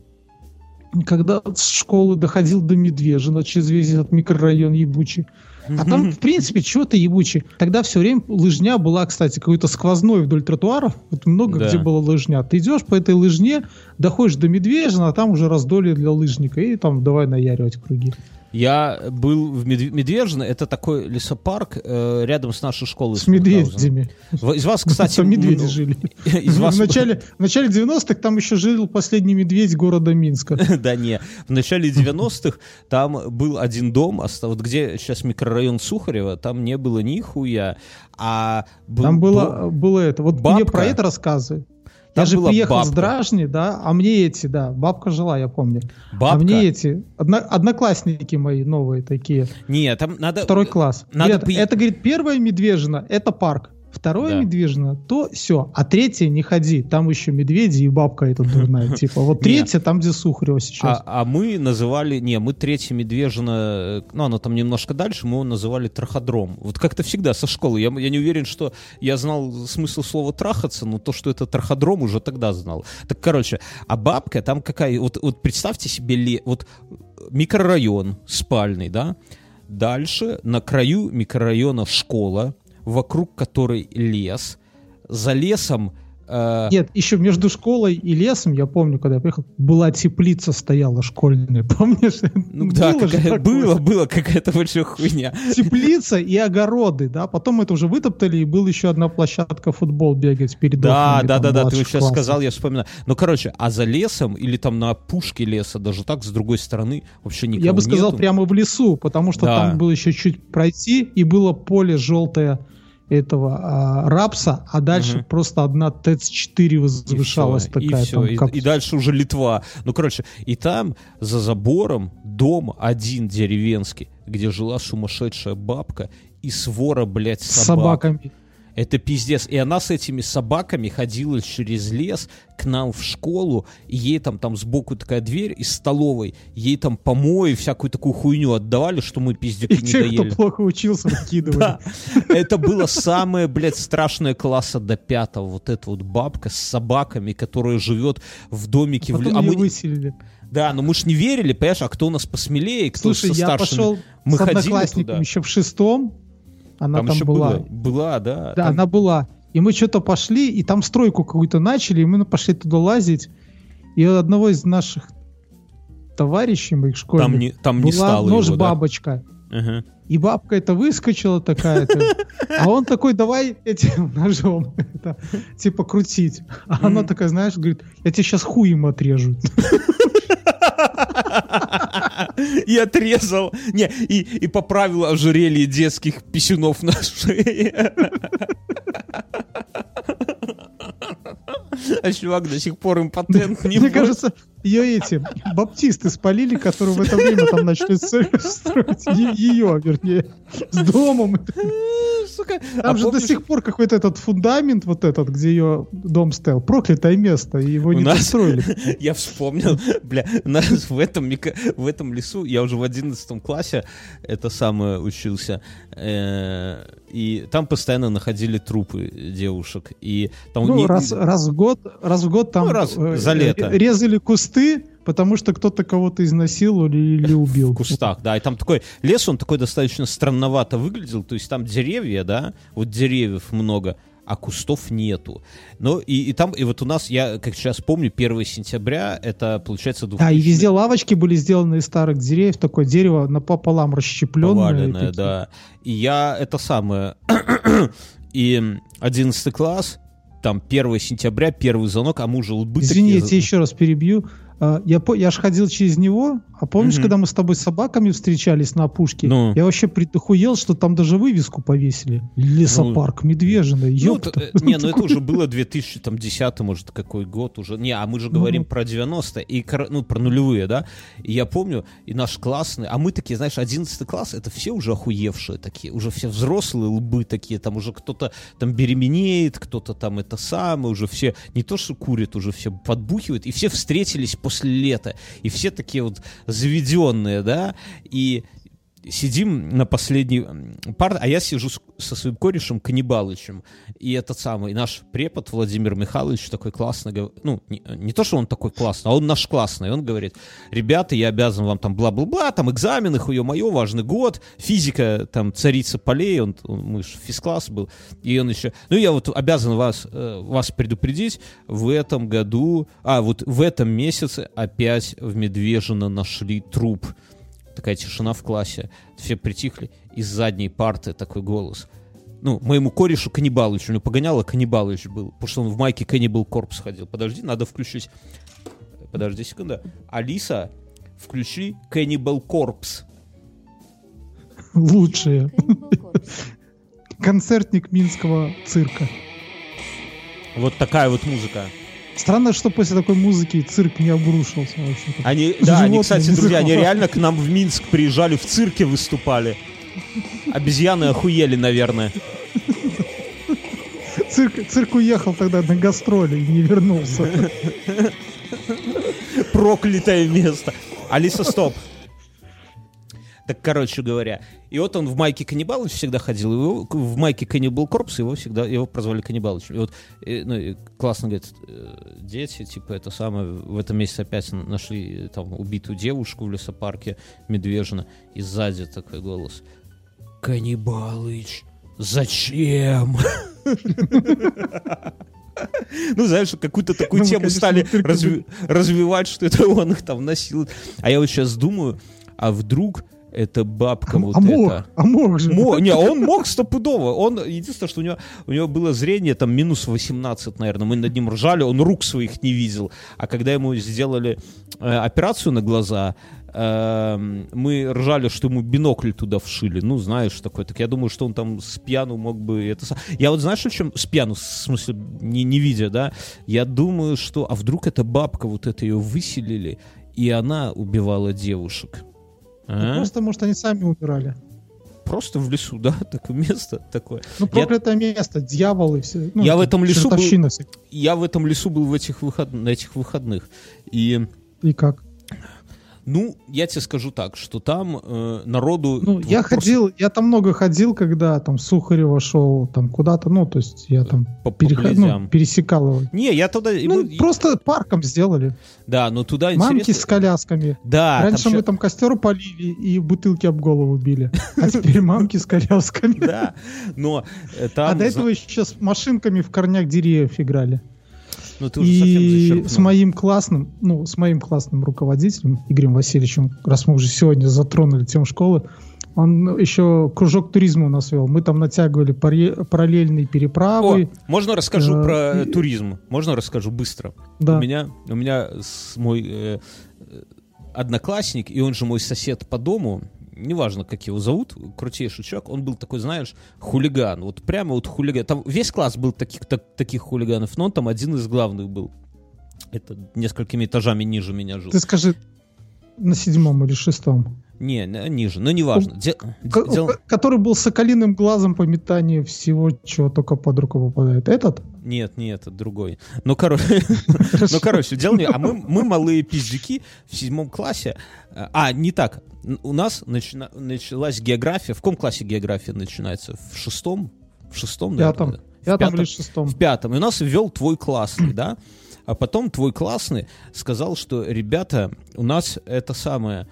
когда с школы доходил до Медвежина через весь этот микрорайон ебучий. А там, в принципе, чего-то ебучий. Тогда все время лыжня была, кстати, какой-то сквозной вдоль тротуаров. Вот много Да. где была лыжня. Ты идешь по этой лыжне, доходишь до Медвежина, а там уже раздолье для лыжника. И там давай наяривать круги. Я был в Медв- Медвежье, это такой лесопарк э, рядом с нашей школой. С медведями. Из вас, кстати, Там медведи жили. Из вас В начале, в начале 90-х там еще жил последний медведь города Минска. Да не, в начале 90-х там был один дом, вот где сейчас микрорайон Сухарева, там не было ни хуя, а был Там было, было это. Вот мне Бабка. про это рассказывай. Там я же приехал бабка. с Дражни, да, а мне эти, да, бабка жила, я помню. бабка. А мне эти, одно- одноклассники мои новые такие, Не, там надо... второй класс. надо Говорят, пи- Это, говорит, первая медвежина, это парк. Второе Да. медвежье, то все. А третье не ходи, там еще медведи и бабка эта дурная. Типа вот третье там, где Сухарева сейчас. А, а мы называли, не, мы третье Медвежино, э, ну, оно там немножко дальше, мы его называли траходром. Вот как-то всегда со школы. Я, я не уверен, что я знал смысл слова трахаться, но то, что это траходром, уже тогда знал. Так, короче, а бабка там какая, вот, вот представьте себе, ле- вот микрорайон спальный, да, дальше на краю микрорайона школа, вокруг которой лес, за лесом э, Нет, еще между школой и лесом, я помню, когда я приехал, была теплица стояла школьная, помнишь? Ну да, Было какая- было, было какая-то большая хуйня. Теплица и огороды, да, потом это уже вытоптали, и была еще одна площадка футбол бегать перед Да, окнами, да, там, да, да, ты вот сейчас сказал, я вспоминаю. Ну, короче, а за лесом или там на опушке леса, даже так, с другой стороны, вообще никого Я бы сказал, нету. прямо в лесу, потому что Да. там было еще чуть пройти, и было поле желтое этого а, рапса, а дальше Мгм. просто одна ТЭЦ-4 возвышалась и всё, такая. И, всё, там, и, как- и дальше уже Литва. Ну, короче, и там за забором дом один деревенский, где жила сумасшедшая бабка и свора, блядь, с собак. собаками. Это пиздец. И она с этими собаками ходила через лес к нам в школу, и ей там, там сбоку такая дверь из столовой, ей там помои, всякую такую хуйню отдавали, что мы пиздюки И не те, кто доели. плохо учился, выкидывали. Это было самое, блядь, страшное класса до пятого. Вот эта вот бабка с собаками, которая живет в домике. А ее мы... выселили. Да, но мы ж не верили, понимаешь, а кто у нас посмелее, кто Слушай, со я старшими. пошел Мы с одноклассником еще в шестом, она Там, там, еще была. было. Была, да. Да, Там- она была. И мы что-то пошли, и там стройку какую-то начали, и мы пошли туда лазить. И одного из наших товарищей, моих школьных, Там не, там не была стало его, да? нож-бабочка. Ага. И бабка это выскочила такая-то. А он такой, давай этим ножом это, типа крутить. А она такая, знаешь, говорит, я тебе сейчас хуем отрежу. И отрезал. Не, и, и поправил ожерелье детских писюнов на шее. А чувак до сих пор импотент не Мне кажется, ее эти баптисты спалили, которые в это время там начали стро- строить ее, вернее, с домом. Сука. Там А же до помнишь, сих пор какой-то этот фундамент вот этот, где ее дом стоял, проклятое место, и его У не нас- достроили. Я вспомнил, бля, у нас в этом, в этом лесу, я уже в 11 классе это самое учился, э, и там постоянно находили трупы девушек. И там Ну, не- раз, раз в год, раз в год там Ну, раз э, за лето. резали кусты, потому что кто-то кого-то изнасиловал или убил. в кустах, да, и там такой лес, он такой достаточно странновато выглядел, то есть там деревья, да, вот деревьев много, а кустов нету. Ну, и, и там, и вот у нас, я как сейчас помню, 1 сентября, это, получается, 2000 Да, и везде лавочки были сделаны из старых деревьев, такое дерево напополам расщепленное. поваленное, такие. да. И я это самое... и 11 класс, там 1 сентября, первый звонок, а мы уже лбы Извини, я такие- тебя еще раз перебью. А, Я, я ж ходил через него, а помнишь, Мгм. когда мы с тобой с собаками встречались на опушке? Ну. Я вообще придохуел, что там даже вывеску повесили. Лесопарк Медвежина, Ну, ёпта. т- э, не, ну это уже было 2010, может, какой год уже. Не, а мы же говорим Ну. про 90-е, и, ну, про нулевые, да? И я помню, и наш классный, а мы такие, знаешь, 11 класс, это все уже охуевшие такие, уже все взрослые лбы такие, там уже кто-то там беременеет, кто-то там это самое, уже все, не то что курят, уже все подбухивают, и все встретились после лета, и все такие вот заведенные, да, и сидим на последней м, парте, а я сижу с- со своим корешем Каннибалычем. И этот самый наш препод Владимир Михайлович такой классный, ну, не, не то, что он такой классный, а он наш классный. Он говорит, ребята, я обязан вам там бла-бла-бла, там экзамены, хуе мое, важный год, физика, там, царица полей, он, он- мы же физкласс был, и он еще, ну, я вот обязан вас, э, вас предупредить, в этом году, а, вот в этом месяце опять в Медвежино нашли труп. Такая тишина в классе. Все притихли. Из задней парты такой голос. Ну, моему корешу Каннибалычу. У него погоняло Каннибалыч был. Потому что он в майке Каннибал Корпус ходил. Подожди, надо включить. Подожди секунду. Алиса, включи. Лучшие. Cannibal Corpse. Концертник Минского цирка. Вот такая вот музыка. Странно, что после такой музыки цирк не обрушился вообще. Они, да, они, кстати, друзья, они реально к нам в Минск приезжали, в цирке выступали. Обезьяны охуели, наверное. цирк, цирк уехал тогда на гастроли и не вернулся. Проклятое место. Алиса, стоп. Так, короче говоря, и вот он в майке Каннибалыч всегда ходил, его, в майке Каннибал Корпус его всегда, его прозвали Каннибалыч. И вот, и, ну, и классно, говорит, э, дети, типа, это самое, в этом месяце опять нашли там убитую девушку в лесопарке Медвежина, и сзади такой голос. Каннибалыч, зачем? Ну, знаешь, какую-то такую Ну, тему конечно, стали разви- развивать, что это он их там носил. А я вот сейчас думаю, а вдруг это бабка вот а мог, эта. а мог же. Мо- не, он мог стопудово. Он, единственное, что у него, у него было зрение там минус 18, наверное. Мы над ним ржали, он рук своих не видел. А когда ему сделали э, операцию на глаза, эм, мы ржали, что ему бинокль туда вшили. Ну, знаешь, такой. Так я думаю, что он там с пьяну мог бы это... Я вот знаешь, о чем? С пьяну, в смысле, не, не видя, да? Я думаю, что... А вдруг эта бабка, вот это ее выселили, и она убивала девушек? А? Просто, может, они сами умирали. Просто в лесу, да, такое место такое. Ну, Я- проклятое место, дьяволы все. Ну, Я в это этом лесу был- вся. Я в этом лесу был в этих выход... на этих выходных. И, И как? Ну, я тебе скажу так, что там э, народу... Ну, я просто ходил, я там много ходил, когда там Сухарева шел там куда-то, ну, то есть я там по переход- ну, поглядям. пересекал его. Не, я туда... Ну, мы- просто парком сделали. Да, но туда Мамки интересно... с колясками. Да, там Раньше ща- мы там костер полили и бутылки об голову били. А теперь мамки с колясками. Да, но э, там... А до этого еще с машинками в корнях деревьев играли. Ну, ты уже И с моим классным, ну, с моим классным руководителем Игорем Васильевичем, раз мы уже сегодня затронули тему школы, он еще кружок туризма у нас вел. Мы там натягивали параллельные О, переправы. можно расскажу Э, про и- туризм? Можно расскажу быстро? Да. У меня, у меня с мой э, одноклассник, и он же мой сосед по дому, неважно, как его зовут, крутейший чувак, он был такой, знаешь, хулиган. Вот прямо вот хулиган. Там весь класс был таких, так- таких хулиганов, но он там один из главных был. Это несколькими этажами ниже меня жил. Ты скажи, на седьмом или шестом? Не, ниже, но неважно. Де- Ко- дел- ко- Который был соколиным глазом по метанию всего, чего только под руку попадает. Этот? Нет, нет, это другой. Ну, короче, ну, короче, дело не... А мы, мы малые пиздюки в седьмом классе. А, не так. У нас начина- началась география. В каком классе география начинается? В шестом? В шестом, Пятом. наверное? В Я там пятом? или шестом. В пятом. И у нас ввел твой классный, да? А потом твой классный сказал, что, ребята, у нас это самое...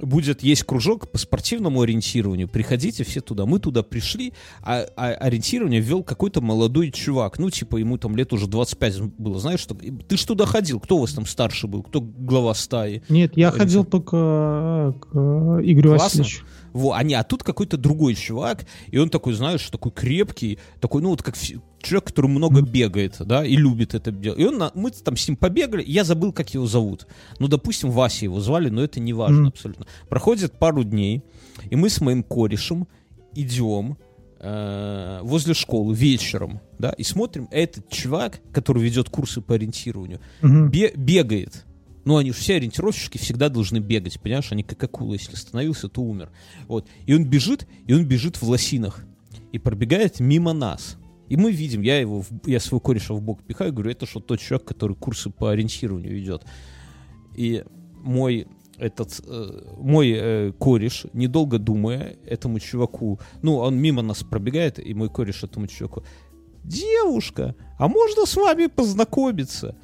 Будет есть кружок по спортивному ориентированию. Приходите все туда. Мы туда пришли, а, а ориентирование ввел какой-то молодой чувак. Ну, типа, ему там лет уже 25 было. Знаешь, что... Ты ж туда ходил. Кто у вас там старше был? Кто глава стаи? Нет, я ходил только э, к э, Игорю Классно. Васильевичу. Во, а, не, а тут какой-то другой чувак, и он такой, знаешь, такой крепкий, такой, ну вот как человек, который много бегает, да, и любит это делать. И он, на- мы там с ним побегали, я забыл, как его зовут. Ну, допустим, Вася его звали, но это не важно Мгм. абсолютно. Проходит пару дней, и мы с моим корешем идем э, возле школы вечером, да, и смотрим, этот чувак, который ведет курсы по ориентированию, Мгм. бе- бегает. Ну, они же все ориентировщики всегда должны бегать, понимаешь? Они как акула, если остановился, то умер. Вот. И он бежит, и он бежит в лосинах. И пробегает мимо нас. И мы видим, я его, я своего кореша в бок пихаю, говорю, это что тот человек, который курсы по ориентированию ведет. И мой этот э, мой э, кореш, недолго думая, этому чуваку, ну, он мимо нас пробегает, и мой кореш этому чуваку, девушка, а можно с вами познакомиться?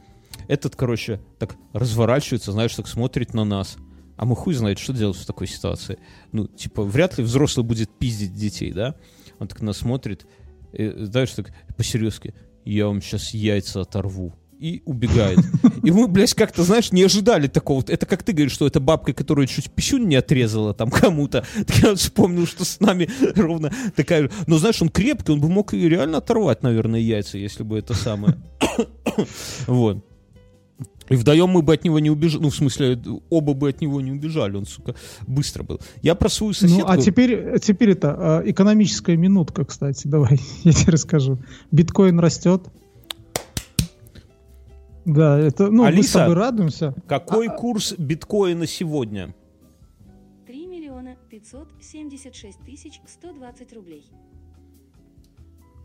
Этот, короче, так разворачивается, знаешь, так смотрит на нас. А мы хуй знает, что делать в такой ситуации. Ну, типа, вряд ли взрослый будет пиздить детей, да? Он так на нас смотрит, и, знаешь, так по-серьезки, я вам сейчас яйца оторву. И убегает. И мы, блядь, как-то, знаешь, не ожидали такого. Это как ты говоришь, что это бабка, которая чуть писюн не отрезала там кому-то. Так я вспомнил, что с нами ровно такая же. Но, знаешь, он крепкий, он бы мог и реально оторвать, наверное, яйца, если бы это самое. Вот. И вдвоем мы бы от него не убежали. Ну, в смысле, оба бы от него не убежали. Он, сука, быстро был. Я про свою соседку... Ну, а теперь, теперь это э, экономическая минутка, кстати. Давай, я тебе расскажу. Биткоин растет. Да, это, ну, мы с Алиса. тобой радуемся. Какой курс биткоина сегодня? 3 миллиона 576 тысяч 120 рублей.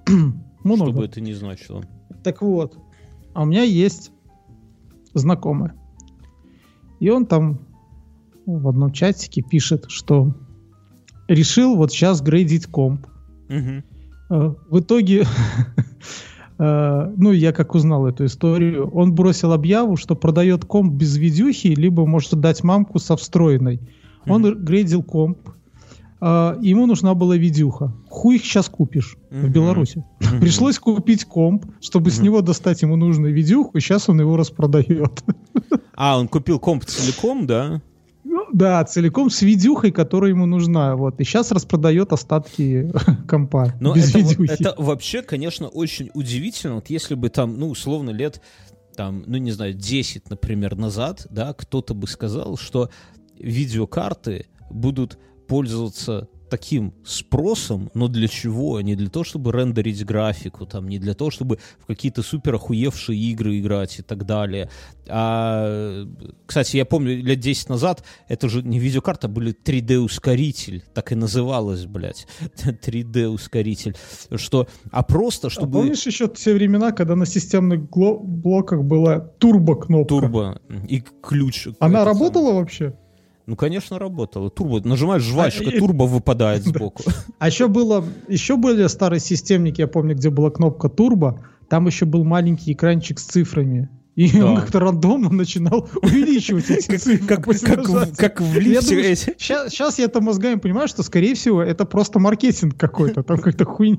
Много. Что бы это ни значило. Так вот, а у меня есть знакомый. И он там в одном чатике пишет, что решил вот сейчас грейдить комп. Э, В итоге, э, ну, я как узнал эту историю, он бросил объяву, что продает комп без видюхи, либо может дать мамку со встроенной. Он грейдил комп, э, ему нужна была видюха. Хуй их сейчас купишь в Мгм. Беларуси. Мгм. Пришлось купить комп, чтобы с Мгм. него достать ему нужную видюху, и сейчас он его распродает. А, он купил комп целиком, да? Ну, Да, целиком с видюхой, которая ему нужна. Вот. И сейчас распродает остатки компа Но без это, видюхи. это вообще, конечно, очень удивительно. Вот если бы там, ну, условно, лет, там, ну, не знаю, 10, например, назад, да, кто-то бы сказал, что видеокарты будут пользоваться таким спросом, но для чего? Не для того, чтобы рендерить графику, там, не для того, чтобы в какие-то супер охуевшие игры играть и так далее. А, кстати, я помню, лет 10 назад это же не видеокарта, были 3D-ускоритель, так и называлось, блядь, 3D-ускоритель, что, а просто, А чтобы... помнишь еще те времена, когда на системных блоках была турбо-кнопка? Турбо и ключ. Она работала вообще? Ну, конечно, работала. Турбо. Нажимаешь жвачка, А, турбо выпадает сбоку. А еще было, еще были старые системники, я помню, где была кнопка турбо, там еще был маленький экранчик с цифрами. И Да. он как-то рандомно начинал увеличивать эти цифры. Как, как, как в лифте эти. Сейчас, сейчас я это мозгами понимаю, что, скорее всего, это просто маркетинг какой-то. Там как-то хуйня.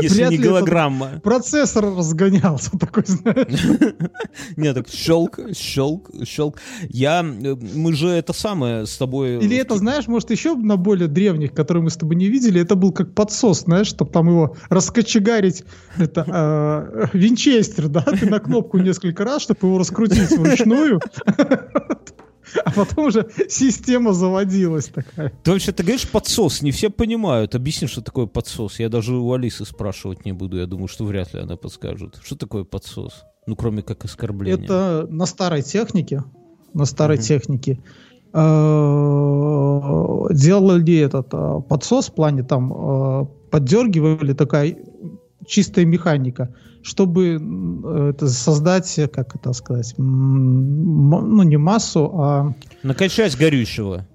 Если не голограмма. Процессор разгонялся такой, знаешь. Нет, так щелк, щелк, щелк. Я, мы же это самое с тобой... Или это, знаешь, может, еще на более древних, которые мы с тобой не видели, это был как подсос, знаешь, чтобы там его раскочегарить, это э, винчестер, да, ты на кнопку несколько раз, чтобы его раскрутить вручную, а потом уже система заводилась такая. Ты вообще, ты говоришь подсос, не все понимают. Объясни, что такое подсос. Я даже у Алисы спрашивать не буду. Я думаю, что вряд ли она подскажет. Что такое подсос? Ну, кроме как оскорбление. Это на старой технике, на старой Мгм. технике э, делали этот э, подсос в плане там э, поддергивали такая чистая механика, чтобы это создать, как это сказать, ну не массу, а Накачать горючего.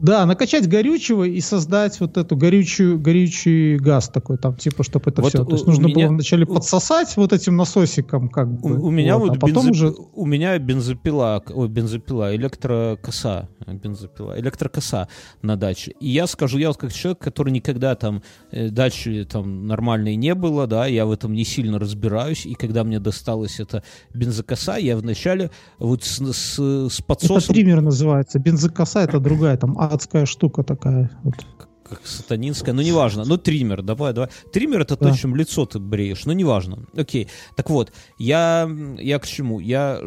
Да, накачать горючего и создать вот эту горючую, горючий газ такой, там, типа, чтобы это Вот все. у- То есть у нужно меня- было вначале у- подсосать вот этим насосиком, как У, бы. у меня вот, а потом бензоп- уже у меня бензопила, ой, бензопила, электрокоса, бензопила, электрокоса на даче. И я скажу, я вот как человек, который никогда там э, дачи там нормальной не было, да, я в этом не сильно разбираюсь, и когда мне досталась эта бензокоса, я вначале вот с, с, с Это подсосом, триммер называется. Бензокоса это другая, там адская штука такая. Вот. как сатанинская, ну неважно, ну триммер, давай, давай. Триммер это то, Да. чем лицо ты бреешь, ну неважно. Окей, так вот, я, я к чему? Я,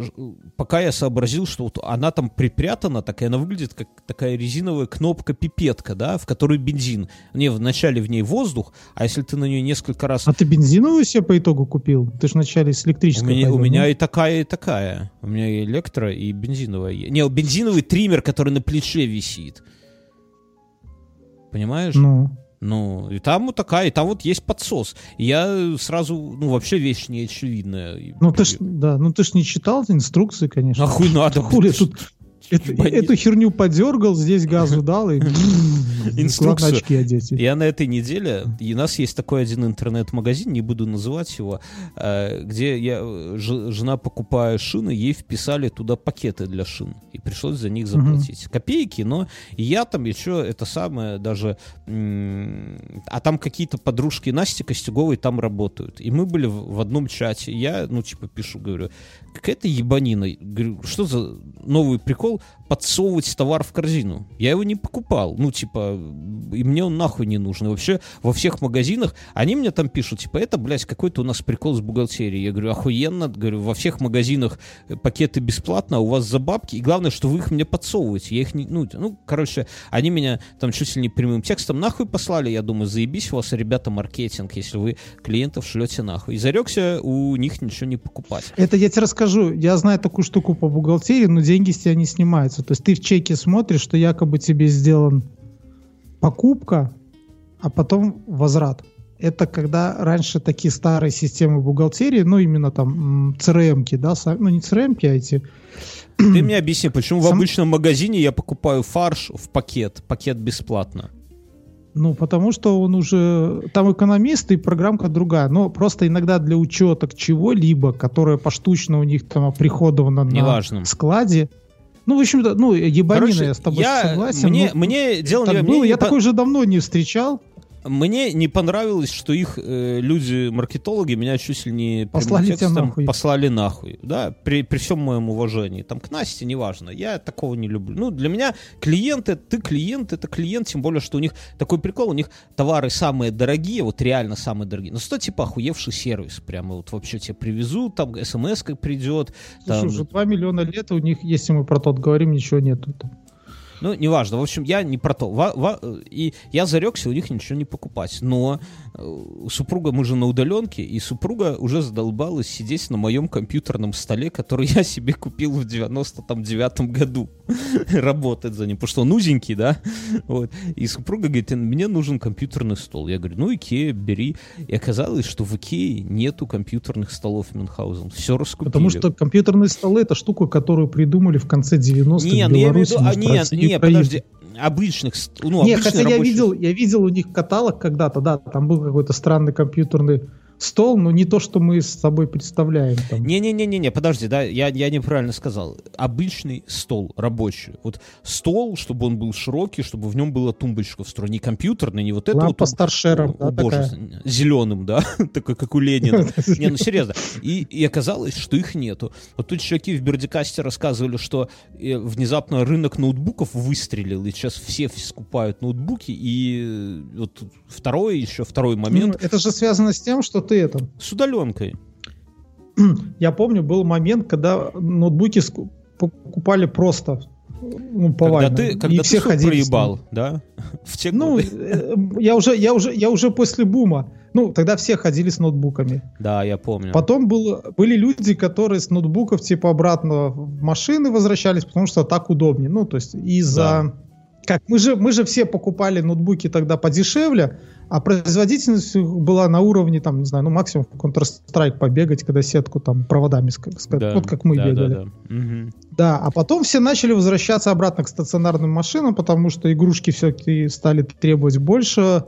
пока я сообразил, что вот она там припрятана, так и она выглядит как такая резиновая кнопка-пипетка, да, в которой бензин. Не, вначале в ней воздух, а если ты на нее несколько раз... А ты бензиновую себе по итогу купил? Ты же вначале с У электрической меня, у ходил, меня ну? и такая, и такая. У меня и электро, и бензиновая. Не, бензиновый триммер, который на плече висит. Понимаешь? Ну, Ну, и там вот такая, и там вот есть подсос. И я сразу, ну, вообще вещь не очевидная. Ну ты ж, да, ну ты ж не читал инструкции, конечно. Нахуй надо? Хули тут это- эту херню подергал, здесь газу дал и Инструкцию. очки одеть. Я на этой неделе, и у нас есть такой один интернет-магазин, не буду называть его, э, где я, э, жена, покупая шины, ей вписали туда пакеты для шин. И пришлось за них заплатить. Копейки, но я там еще это самое даже... А там какие-то подружки Насти Костюговой там работают. И мы были в, в одном чате. Я, ну, типа, пишу, говорю, какая-то ебанина. Говорю, что за новый прикол подсовывать товар в корзину? Я его не покупал. Ну, типа, и мне он нахуй не нужен. И вообще во всех магазинах они мне там пишут, типа, это, блядь, какой-то у нас прикол с бухгалтерией. Я говорю, охуенно. Говорю, во всех магазинах э, пакеты бесплатно, а у вас за бабки. И главное, что вы их мне подсовываете. Я их не... Ну, ну, короче, они меня там чуть ли не прямым текстом нахуй послали. Я думаю, заебись у вас, ребята, маркетинг, если вы клиентов шлете нахуй. И зарекся у них ничего не покупать. Это я тебе расскажу. Я знаю такую штуку по бухгалтерии, но деньги с тебя не снимаются. То есть ты в чеке смотришь, что якобы тебе сделан покупка, а потом возврат. это когда раньше такие старые системы бухгалтерии, ну именно там CRM-ки, да, ну не CRM-ки, а эти... Ты мне объясни, почему Сам... в обычном магазине я покупаю фарш в пакет, пакет бесплатно? Ну, потому что он уже... Там экономист и программка другая. Но просто иногда для учета чего-либо, которое поштучно у них там оприходовано Неважно. на складе, ну, в общем-то, ну, ебанина, Короче, я с тобой я, согласен. Мне, мне дело не... Мне, я такой же давно не встречал. Мне не понравилось, что их э, люди-маркетологи меня чуть не послали нахуй. послали нахуй. Да, при, при всем моем уважении. Там к Насте неважно. Я такого не люблю. Ну, для меня клиенты, ты клиент, это клиент, тем более, что у них такой прикол, у них товары самые дорогие, вот реально самые дорогие. Но что типа охуевший сервис. Прямо вот вообще тебе привезут, там смс как придет. Слушай, там... уже 2 миллиона лет у них, если мы про тот говорим, ничего нету. Там. Ну, неважно. В общем, я не про то. Ва, ва, и я зарекся у них ничего не покупать. Но э, супруга, мы же на удаленке, и супруга уже задолбалась сидеть на моем компьютерном столе, который я себе купил в 99-м году. Работать за ним, потому что он узенький, да? Вот. И супруга говорит, мне нужен компьютерный стол. Я говорю, ну, Икея, бери. И оказалось, что в Икее нету компьютерных столов Мюнхгаузен. Все раскупили. Потому что компьютерные столы — это штука, которую придумали в конце 90-х не, в ну, Беларуси. А, не, не, не, подожди, обычных, ну, Нет, хотя я видел, я видел у них каталог когда-то, да, там был какой-то странный компьютерный стол, но не то, что мы с собой представляем. Не-не-не-не, подожди, да, я, я неправильно сказал. Обычный стол рабочий. Вот стол, чтобы он был широкий, чтобы в нем была тумбочка встроена. Не компьютерный, не вот это Лампа вот. старшером, да, боже, такая. зеленым, да, такой, как у Ленина. Не, ну серьезно. И, и оказалось, что их нету. Вот тут чуваки в Бердикасте рассказывали, что э, внезапно рынок ноутбуков выстрелил, и сейчас все скупают ноутбуки, и э, вот второй, еще второй момент. Ну, это же связано с тем, что ты это... С удаленкой. Я помню, был момент, когда ноутбуки покупали просто ну, повально. Когда ты, когда и ты все ходили проебал, да? В те ну, э, я уже, я, уже, я уже после бума. Ну, тогда все ходили с ноутбуками. Да, я помню. Потом был, были люди, которые с ноутбуков типа обратно в машины возвращались, потому что так удобнее. Ну, то есть из-за... Да. Как, мы же, мы же все покупали ноутбуки тогда подешевле, а производительность была на уровне, там, не знаю, ну, максимум в Counter-Strike побегать, когда сетку там проводами, да, вот как мы да, бегали. Да, да. Угу. да, а потом все начали возвращаться обратно к стационарным машинам, потому что игрушки все-таки стали требовать больше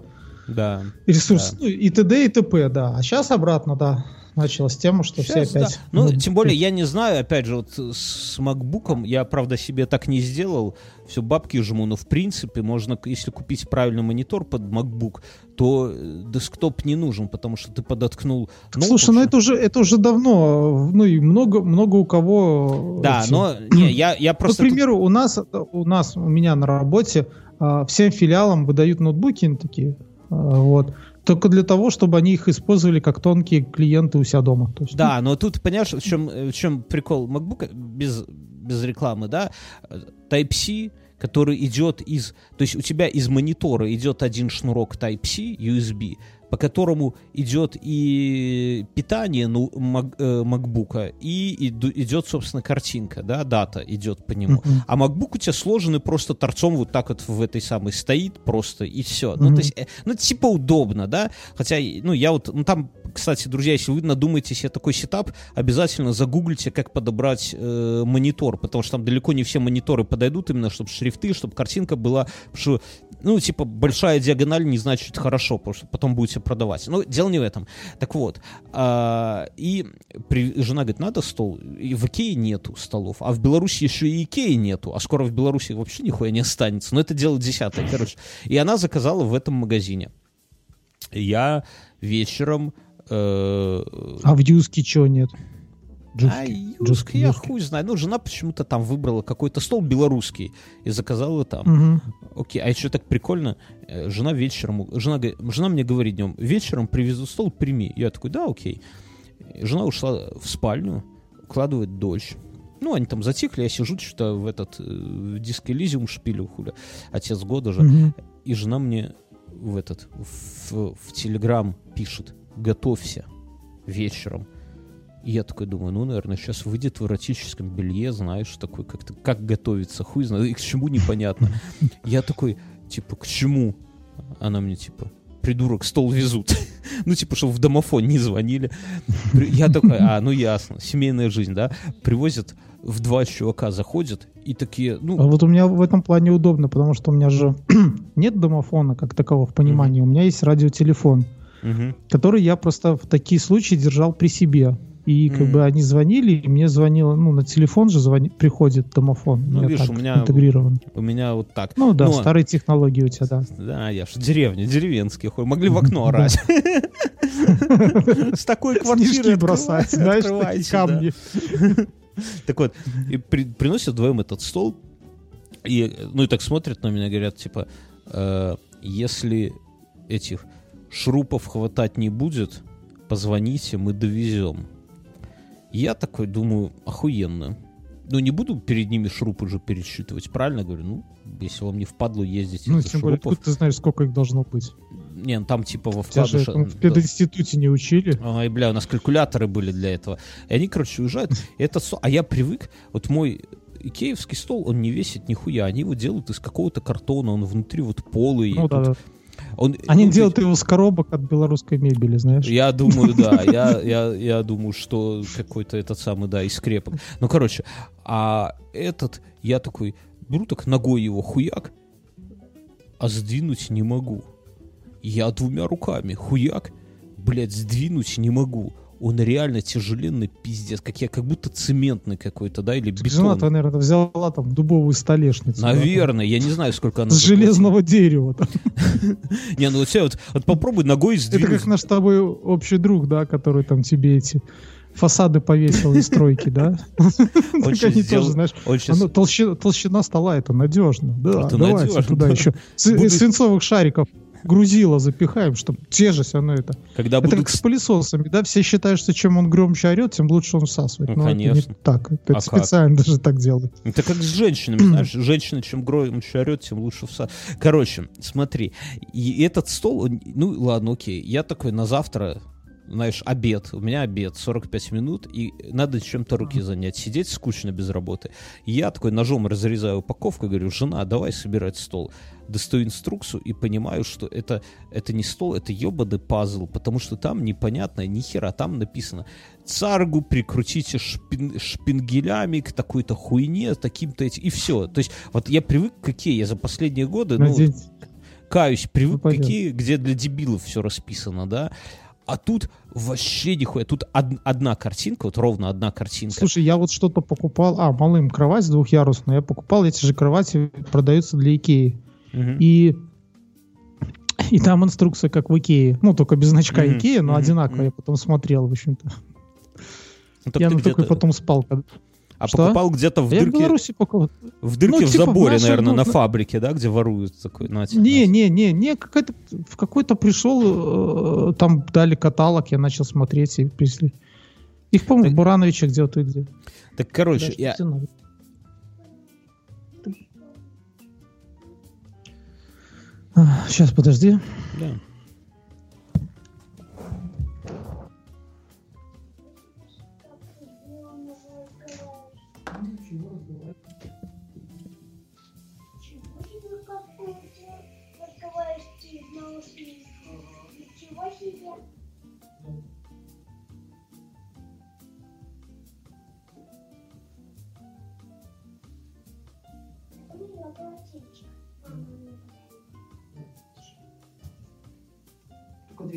да, ресурсов, да. Ну, и т.д. и т.п., да. А сейчас обратно, да началась тема, что Сейчас, все опять... Да. Ну, ну, тем более, я не знаю, опять же, вот с MacBook я, правда, себе так не сделал, все бабки жму, но в принципе можно, если купить правильный монитор под MacBook, то э, десктоп не нужен, потому что ты подоткнул... Слушай, ну это уже, это уже давно, ну и много, много у кого... Да, эти... но не, я, я просто... Ну, к примеру, у нас, у нас, у меня на работе а, всем филиалам выдают ноутбуки такие, а, вот, только для того, чтобы они их использовали как тонкие клиенты у себя дома. То есть, да, ну... но тут, понимаешь, в чем, в чем прикол MacBook без, без рекламы, да? Type-C, который идет из... То есть у тебя из монитора идет один шнурок Type-C, USB, по которому идет и питание ну, мак, э, MacBook, и, идет, собственно, картинка, да, дата идет по нему. Uh-huh. А MacBook у тебя сложенный просто торцом вот так вот в этой самой стоит просто, и все. Uh-huh. Ну, то есть, э, ну, типа удобно, да, хотя, ну, я вот, ну, там, кстати, друзья, если вы надумаете себе такой сетап, обязательно загуглите, как подобрать э, монитор, потому что там далеко не все мониторы подойдут именно, чтобы шрифты, чтобы картинка была, что ну, типа, большая диагональ не значит хорошо, потому что потом будете продавать. Но дело не в этом. Так вот, э, и при, жена говорит, надо стол. И в Икее нету столов. А в Беларуси еще и Икеи нету. А скоро в Беларуси вообще нихуя не останется. Но это дело десятое, короче. И она заказала в этом магазине. Я вечером... Э, а в Юске чего нет? Джуски. А Юск, я хуй знаю. Ну, жена почему-то там выбрала какой-то стол белорусский и заказала там. Угу. Окей, а еще так прикольно. Э, жена вечером, жена, жена мне говорит днем, вечером привезу стол, прими. Я такой, да, окей. Жена ушла в спальню, укладывает дождь. Ну, они там затихли, я сижу что-то в этот в диск Элизиум шпилю, хуля, отец года же. Угу. И жена мне в этот, в, в Телеграм пишет, готовься вечером и я такой думаю, ну, наверное, сейчас выйдет в эротическом белье, знаешь, такой, как-то, как готовиться, хуй знает, и к чему непонятно. Я такой, типа, к чему? Она мне, типа, придурок, стол везут. ну, типа, чтобы в домофон не звонили. Я такой, а, ну ясно, семейная жизнь, да. Привозят в два чувака, заходят и такие, А ну, вот у меня в этом плане удобно, потому что у меня же нет домофона как такового в понимании. У меня есть радиотелефон, мгм. который я просто в такие случаи держал при себе. И как Мгм. бы они звонили, и мне звонило, ну, на телефон же звони, приходит домофон. Ну, меня видишь, у меня- интегрирован. у меня вот так. Ну да, Но- старые технологии у тебя, да. Да, я ж деревня, деревенские ходят. Могли в окно орать. С такой квартиры бросать, знаешь, камни. Так вот, приносят вдвоем этот стол, и, ну и так смотрят на меня, говорят, типа, э, если этих шурупов хватать не будет, позвоните, мы довезем. Я такой думаю, охуенно. Ну, не буду перед ними шурупы же пересчитывать, правильно говорю? Ну, если вам не впадло ездить Ну, тем более, шурупов. ты знаешь, сколько их должно быть. Не, ну, там типа во Тебя же вкладыше... там в пединституте не учили. Ай, бля, у нас калькуляторы были для этого. И они, короче, уезжают. Это А я привык, вот мой икеевский стол, он не весит нихуя. Они его делают из какого-то картона, он внутри вот полый. Ну да, да. Он, Они ну, делают его с коробок от белорусской мебели, знаешь. Я думаю, да. Я, я, я думаю, что какой-то этот самый, да, из скрепок. Ну, короче, а этот, я такой, беру так ногой его хуяк, а сдвинуть не могу. Я двумя руками хуяк, блядь, сдвинуть не могу. Он реально тяжеленный пиздец, как я, как будто цементный какой-то, да, или Так Жена твоя, наверное, взяла там дубовую столешницу. да, Наверное, я не знаю, сколько она С заплатила. железного дерева. там. Не, ну вот, себе вот, вот попробуй ногой Это сдвинуть. как наш с тобой общий друг, да, который там тебе эти фасады повесил из стройки, да? Так они тоже, знаешь, толщина стола, это надежно. Да, Это давайте туда да. еще свинцовых шариков грузило запихаем, чтобы те же все равно это. когда Это будут как с пылесосами, да? Все считают, что чем он громче орет, тем лучше он всасывает. Ну, Но это не конечно. так. Это А как? специально даже так делают. Это как с женщинами, знаешь, женщина чем громче орет, тем лучше вса. Короче, смотри, и этот стол, ну ладно, окей, я такой на завтра, знаешь, обед, у меня обед, 45 минут, и надо чем-то руки занять, сидеть скучно без работы. И я такой ножом разрезаю упаковку, говорю, жена, давай собирать стол. Достаю инструкцию и понимаю, что это, это не стол, это ебаный пазл, потому что там непонятно ни хера, там написано царгу прикрутите шпин- шпингелями к такой-то хуйне, таким-то этим, и все. То есть вот я привык какие я за последние годы, ну, Надень- каюсь, привык Ну, какие, где для дебилов все расписано, да, а тут вообще нихуя, тут од- одна картинка, вот ровно одна картинка. Слушай, я вот что-то покупал. А, малым кровать двухъярусная. Я покупал эти же кровати, продаются для Икеи. Мгм. И и там инструкция, как в Икее. Ну, только без значка Мгм, Икея, но мгм, одинаковая. Я потом смотрел, в общем-то. Ну, я на такой потом спал. когда- А Что? покупал где-то в Я в дырке, Беларуси покупал. в дырке Ну, в типа в заборе, нашей, наверное, ну, на фабрике, да, где воруют такой, на тебе, Не, не, не, не, какой-то, в какой-то пришел, э, там дали каталог, я начал смотреть и привезли. Их, по-моему, Так- в Бурановиче где-то и где. Так, короче, Да, я? Сейчас, подожди. да.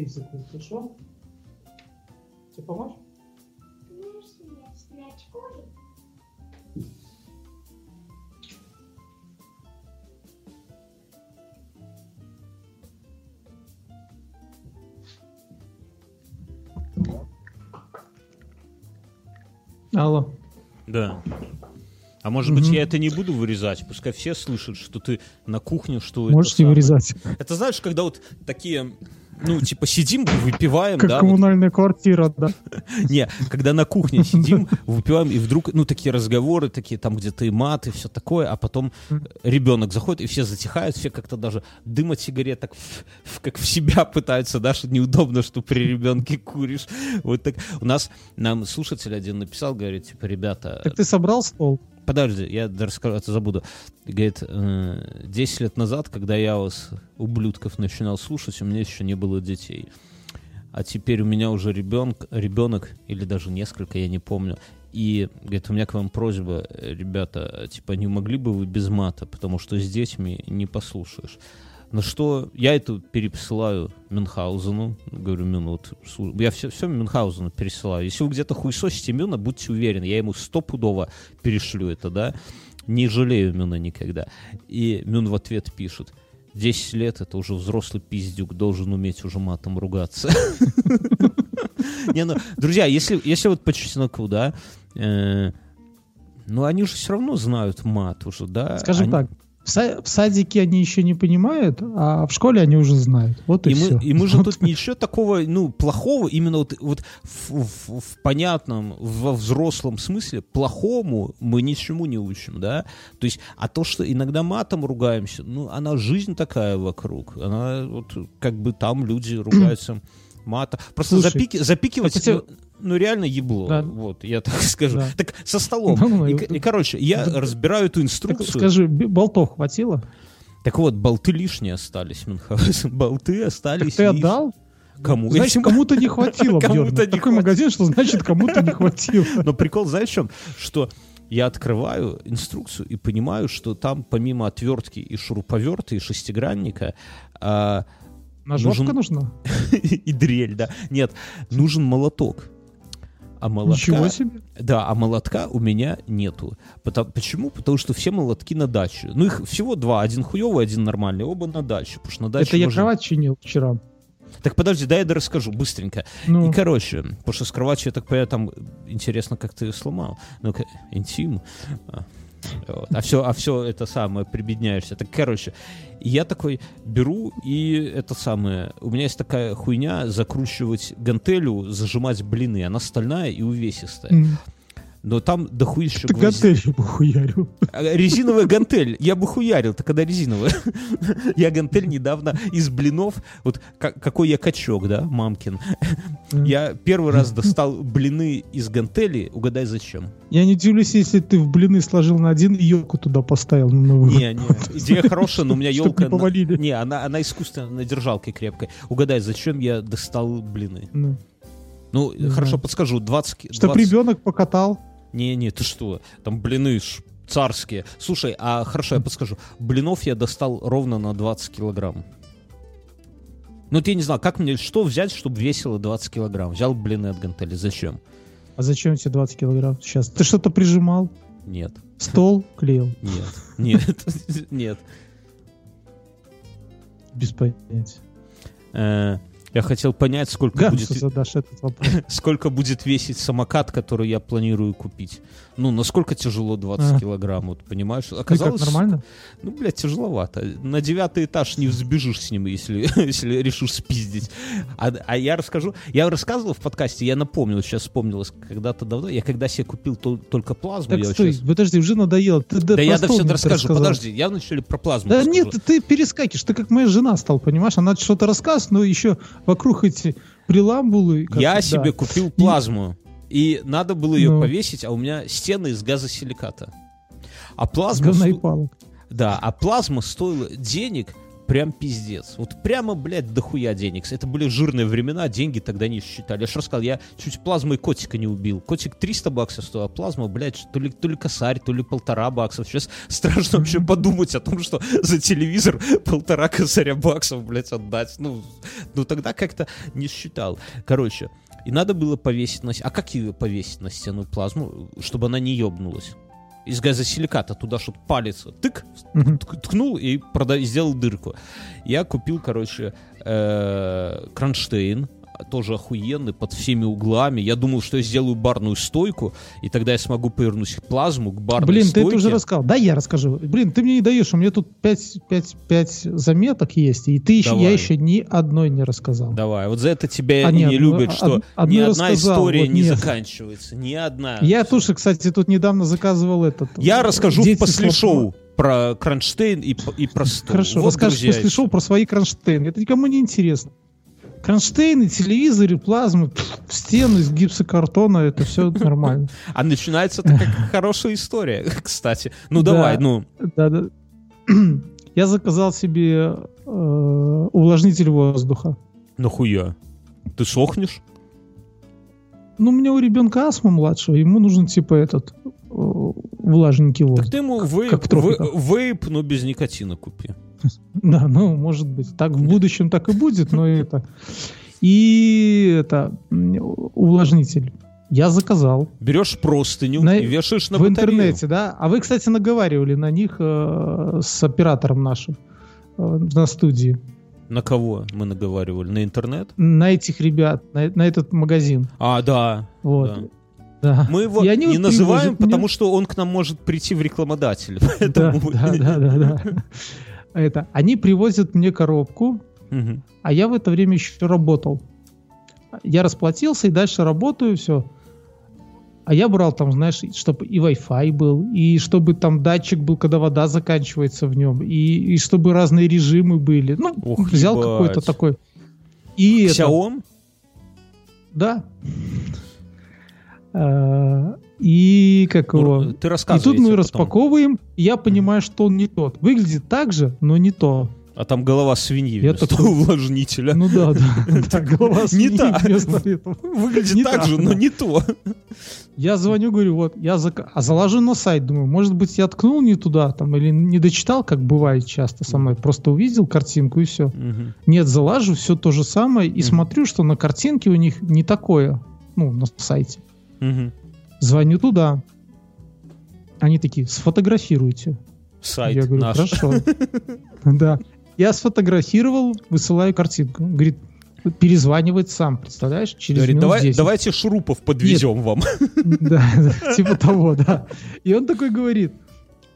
Закрой, хорошо? Тебе помочь? Снять кожу. Алло. Да. А может быть, я это не буду вырезать, пускай все слышат, что ты на кухне, что Можешь это не самое. вырезать. Это знаешь, когда вот такие, ну, типа сидим, выпиваем, Как да, вот. коммунальная квартира, да. не, когда на кухне сидим, выпиваем, и вдруг, ну, такие разговоры, такие там где-то и мат, и все такое, а потом ребенок заходит, и все затихают, все как-то даже дым от сигарет так как в себя пытаются, да, что неудобно, что при ребенке куришь. Вот так. У нас, нам слушатель один написал, говорит, типа, ребята, Так ты собрал стол? Подожди, я расскажу, это забуду. Говорит, э, 10 лет назад, когда я вас, ублюдков, начинал слушать, у меня еще не было детей. А теперь у меня уже ребенок, ребенок или даже несколько, я не помню. И, говорит, у меня к вам просьба, э, ребята, типа, не могли бы вы без мата, потому что с детьми не послушаешь. На что я это пересылаю Мюнхгаузену. Говорю, Мюн, вот, я все, все Мюнхгаузену пересылаю. Если вы где-то хуесосите Мюна, будьте уверены, я ему стопудово перешлю это, да. Не жалею Мюна никогда. И Мюн в ответ пишет, 10 лет это уже взрослый пиздюк, должен уметь уже матом ругаться. Не, ну, друзья, если, если вот по чесноку, да, э, ну они же все равно знают мат уже, да. Скажем так, в, са- в садике они еще не понимают, а в школе они уже знают. Вот и, И все. мы, и мы же тут ничего такого, ну, плохого, именно вот, вот в, в- в понятном, во взрослом смысле, плохому мы ничему не учим, да? То есть, а то, что иногда матом ругаемся, ну, она жизнь такая вокруг. Она вот, как бы там люди ругаются матом. Просто Слушай, запики, запикивать, так тебя- ну, ну, реально ебло. Да. Вот, я так скажу. Да. Так со столом. Ну, и, ну, к- и, короче, я так- разбираю эту Так инструкцию. скажи, б- болтов хватило? Так вот, болты лишние остались, Мюнхгаузен. Болты Так остались. ты лишние. отдал? Кому? Значит, кому-то не хватило, не Такой хватило. магазин, что значит кому-то не хватило. Но прикол, знаешь, в чем? Что я открываю инструкцию и понимаю, что там помимо отвертки и шуруповерта и шестигранника а, Ножовка Нужен- нужна? и дрель, да. Нет, нужен молоток. А молотка, Ничего себе. да, а молотка у меня нету. Потому- почему? Потому что все молотки на даче. Ну, их всего два. Один хуевый, один нормальный. Оба на даче. Потому что на даче Это я можно- кровать чинил вчера. Так подожди, дай я расскажу быстренько. Ну, И, короче, потому что с кроватью, я так понимаю, там интересно, как ты ее сломал. Ну-ка, интим. Вот. а все, а все это самое, прибедняешься. Так, короче, я такой беру и это самое... У меня есть такая хуйня закручивать гантелю, зажимать блины. Она стальная и увесистая. м, Но там дохуище ты гвоздей. гантелью похуярил. А, Резиновая гантель. Я бы хуярил, так когда резиновая. Я гантель недавно из блинов, вот ка- какой я качок, да, мамкин. Мгм. Я первый раз достал блины из гантели, угадай зачем. Я не удивлюсь, если ты в блины сложил на один и елку туда поставил на новую. Не, не, идея хорошая, но у меня елка... не повалили. Не, она, она искусственно на держалке крепкой. Угадай, зачем я достал блины? Ну, Ну, хорошо, подскажу. 20... Чтоб 20 ребенок покатал. Не, не, ты что? Там блины царские. Слушай, а хорошо, я подскажу. Блинов я достал ровно на 20 килограмм. Ну, я не знаю, как мне, что взять, чтобы весило 20 килограмм? Взял блины от гантели. Зачем? А зачем тебе 20 килограмм сейчас? Ты что-то прижимал? Нет, Стол клеил? нет, нет, нет. Без понятия. Я хотел понять, сколько Гансу будет, сколько будет весить самокат, который я планирую купить. Ну, насколько тяжело 20 Ага. килограмм, вот понимаешь? Ну, как, Оказалось, нормально? Ну, блядь, тяжеловато. На девятый этаж не взбежишь с ним, если, если решишь спиздить. А, а я расскажу... Я рассказывал в подкасте, я напомнил, сейчас вспомнилось когда-то давно. Я когда себе купил тол- только плазму, Так я стой, щас- подожди, уже надоело. Ты, Да я до все расскажу. рассказал. Подожди, я вначале про плазму Да расскажу. нет, ты перескакиваешь, ты как моя жена стал, понимаешь? Она что-то рассказывает, но еще вокруг эти преламбулы. как- Я да. себе купил плазму, и надо было ее Ну. повесить, а у меня стены из газосиликата. А плазма... говна и палок. Да, а плазма стоила денег прям пиздец. Вот прямо, блядь, дохуя денег. Это были жирные времена, деньги тогда не считали. Я же рассказал, я чуть плазмой котика не убил. Котик 300 баксов стоил, а плазма, блядь, то ли, то ли косарь, то ли полтора баксов. Сейчас страшно вообще подумать о том, что за телевизор полтора косаря баксов, блядь, отдать. Ну, ну тогда как-то не считал. Короче, и надо было повесить на... А как ее повесить на стену плазму, чтобы она не ебнулась? Из газосиликата туда, чтобы палец тык, ткнул и прода- сделал дырку. Я купил, короче, э, кронштейн, тоже охуенный, под всеми углами. Я думал, что я сделаю барную стойку, и тогда я смогу повернуть плазму к барной Блин, ты стойке. это уже рассказал. Да, я расскажу. Блин, ты мне не даешь, у меня тут 5, 5, 5 заметок есть, и ты еще, я еще ни одной не рассказал. Давай, вот за это тебя А, нет, не ну, любят, од- что одну ни одна история вот не нет. заканчивается. Ни одна. Я тоже, кстати, тут недавно заказывал этот. Я расскажу «Дети в после слов». шоу про кронштейн и, и про стол. Хорошо, Вот, расскажешь друзья, после шоу про свои кронштейны. Это никому не интересно. Кронштейны, телевизоры, плазмы, пф, стены из гипсокартона, это все нормально. А начинается это как хорошая история, кстати. Ну давай, Да. ну. Да. Я заказал себе э, увлажнитель воздуха. Нахуя? Ты сохнешь? Ну, у меня у ребенка астма младшего, ему нужен типа этот э, влажненький Так воздух. ты ему вейп, вейп, но без никотина купи. Да, ну, может быть. Так в будущем так и будет, но это... И это увлажнитель. Я заказал Берешь простыню На- и вешаешь на в батарею. интернете, да. А вы, кстати, наговаривали на них э, с оператором нашим э, на студии. На кого мы наговаривали? На интернет? На этих ребят, на, на этот магазин. А, да. Вот. да. Да. Мы его не вот называем, привозят мне- потому что он к нам может прийти в рекламодатель. Да, да, да, да. Это, они привозят мне коробку, Мгм. а я в это время еще работал. Я расплатился и дальше работаю, все. А я брал там, знаешь, чтобы и Wi-Fi был, и чтобы там датчик был, когда вода заканчивается в нем, и, и чтобы разные режимы были. Ну, Ох, взял ебать. какой-то такой. И это, Xiaomi? да. И как его... Ну, Ты И тут мы потом. распаковываем, и я понимаю, что он не тот. Выглядит так же, но не то. А там голова свиньи вместо такой- увлажнителя. Ну да, да. голова Не свиньи вместо этого. Выглядит так та, же, но не то. Я звоню, говорю, вот, я зак... а заложу на сайт, думаю, может быть, я ткнул не туда, там, или не дочитал, как бывает часто со мной, просто увидел картинку и все. Нет, залажу, все то же самое, и смотрю, что на картинке у них не такое, ну, на сайте. Звоню туда. Они такие, сфотографируйте. Сайт Я говорю, наш. хорошо. Да. Я сфотографировал, высылаю картинку. Говорит, перезванивает сам, представляешь? Через Говорит, давай, 10. давайте шурупов подвезем вам. Да, да, типа того, да. И он такой говорит,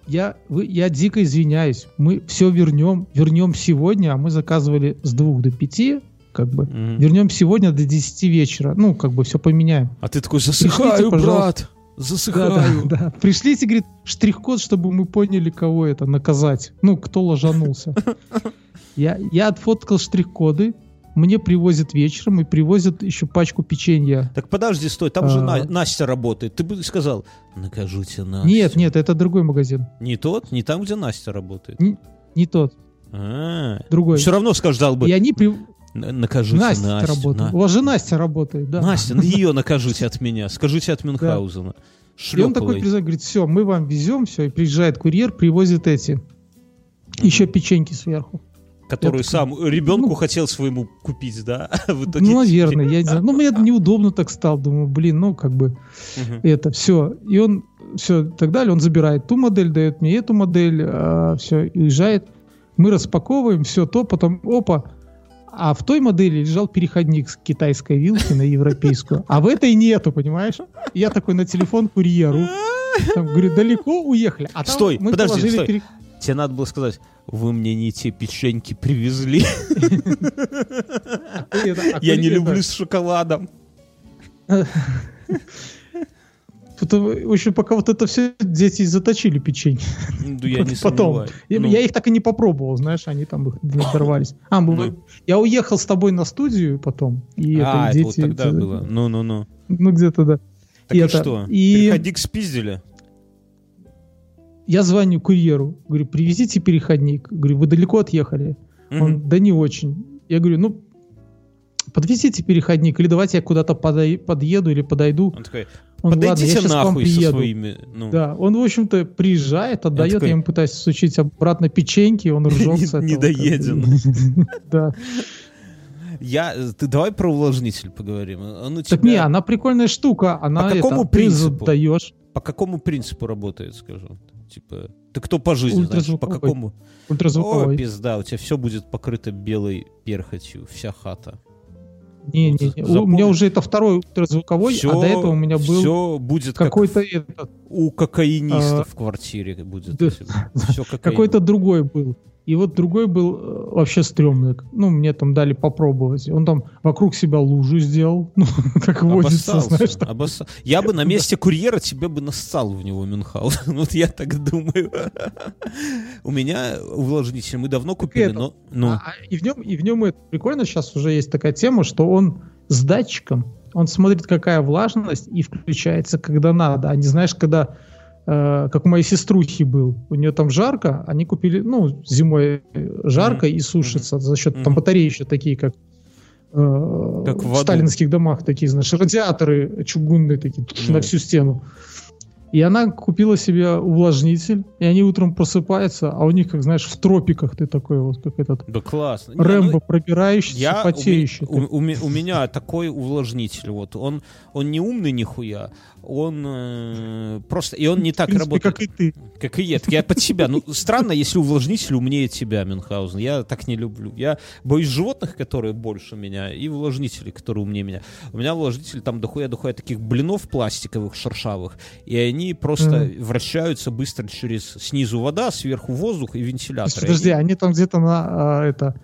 я, вы, я дико извиняюсь, мы все вернем, вернем сегодня, а мы заказывали с двух до пяти, как бы, Мгм. вернем сегодня до 10 вечера, ну, как бы все поменяем. А ты такой, Пришлите, засыхаю, брат, пожалуйста. Да, засыхаю. да, да. Пришлите, говорит, штрих-код, чтобы мы поняли, кого это наказать. Ну, кто ложанулся. Я, я отфоткал штрих-коды, мне привозят вечером и привозят еще пачку печенья. Так подожди, стой, там же А. На- Настя работает. Ты бы сказал, накажите Настю. Нет, нет, это другой магазин. Не тот? Не там, где Настя работает? Не тот, А, другой. Все равно сказал бы, И они при... «Н- накажите Настя Настю. работает. На- У вас же Настя работает, да. Настя, на ее накажите от меня. Скажите от Мюнхгаузена. И он такой приезжает, говорит, все, мы вам везем, все, и приезжает курьер, привозит эти, еще печеньки сверху. Который Я сам ребенку ну- хотел своему купить, да? В итоге Ну, наверное, я не знаю. Ну, мне неудобно так стало, думаю, блин, ну, как бы, Мгм. это все. И он, все, так далее, он забирает ту модель, дает мне эту модель, все, и уезжает. Мы распаковываем все то, потом, опа, а в той модели лежал переходник с китайской вилки на европейскую, а в этой нету, понимаешь? Я такой на телефон курьеру, там, говорю, далеко уехали. А там Стой, мы подожди, стой. пере- Тебе надо было сказать, вы мне не те печеньки привезли. это, а Я не люблю с шоколадом. Потом, в общем, пока вот это все дети заточили печенье. Ну, я не Потом. Я, Ну, я их так и не попробовал, знаешь, они там их надорвались. А, мы- Ну. я уехал с тобой на студию потом, и А, это, и это вот дети... тогда это- было. Ну-ну-ну. Ну, где-то, да. Так И и это- что? и- Переходик спиздили? Я звоню курьеру, говорю, привезите переходник. Говорю, вы далеко отъехали? Мгм. Он, да не очень. Я говорю, ну, подвезите переходник, или давайте я куда-то подъеду или подойду. Он такой, Он, ладно, я подойдите вам нахуй со своими... ну, Да, он, в общем-то, приезжает, отдает, такой, я ему пытаюсь сучить обратно печеньки, он ржет Не- с этого. недоеден. Да. Я, ты давай про увлажнитель поговорим. Он у Так тебя не, она прикольная штука, она По какому это, принципу? задаешь по какому принципу работает, скажу? Типа, ты кто по жизни, знаешь, по Ультразвуковой. какому? О, ультразвуковой. пизда, у тебя все будет покрыто белой перхотью, вся хата. Не, не, не. У меня уже это второй ультразвуковой, а до этого у меня был все будет как какой-то этот, у кокаиниста А, в квартире будет. да, Все какой-то другой был. И вот другой был э, вообще стрёмный. Ну, мне там дали попробовать. Он там вокруг себя лужу сделал. Ну, как водится, знаешь. там. Я бы на месте курьера тебе бы нассал в него Мюнхгаузен. Вот я так думаю. у меня увлажнитель мы давно купили, это, но... Ну, А, а, и в нем, и в нем это прикольно, сейчас уже есть такая тема, что он с датчиком, он смотрит, какая влажность, и включается, когда надо. А не знаешь, когда, э, как у моей сеструхи был, у нее там жарко, они купили, ну, зимой жарко Мгм. и сушится за счет, Мгм. там батареи еще такие, как э, Как в в сталинских домах такие, знаешь, радиаторы чугунные такие Ну. на всю стену. И она купила себе увлажнитель, и они утром просыпаются, а у них, как знаешь, в тропиках ты такой вот, как этот да классно. Не, ну, Рэмбо пробирающийся, Я, у, потеющий. у- у ме- у меня такой увлажнитель, вот, он, он не умный нихуя, он э, просто, и он не так принципе, работает, как и ты. как и я, Так я под себя. Ну, странно, если увлажнитель умнее тебя, Мюнхгаузен, я так не люблю. Я боюсь животных, которые больше меня, и увлажнителей, которые умнее меня. У меня увлажнитель там дохуя-дохуя таких блинов пластиковых, шершавых, и они просто вращаются быстро через снизу вода, сверху воздух и вентилятор. подожди, они там где-то на а, это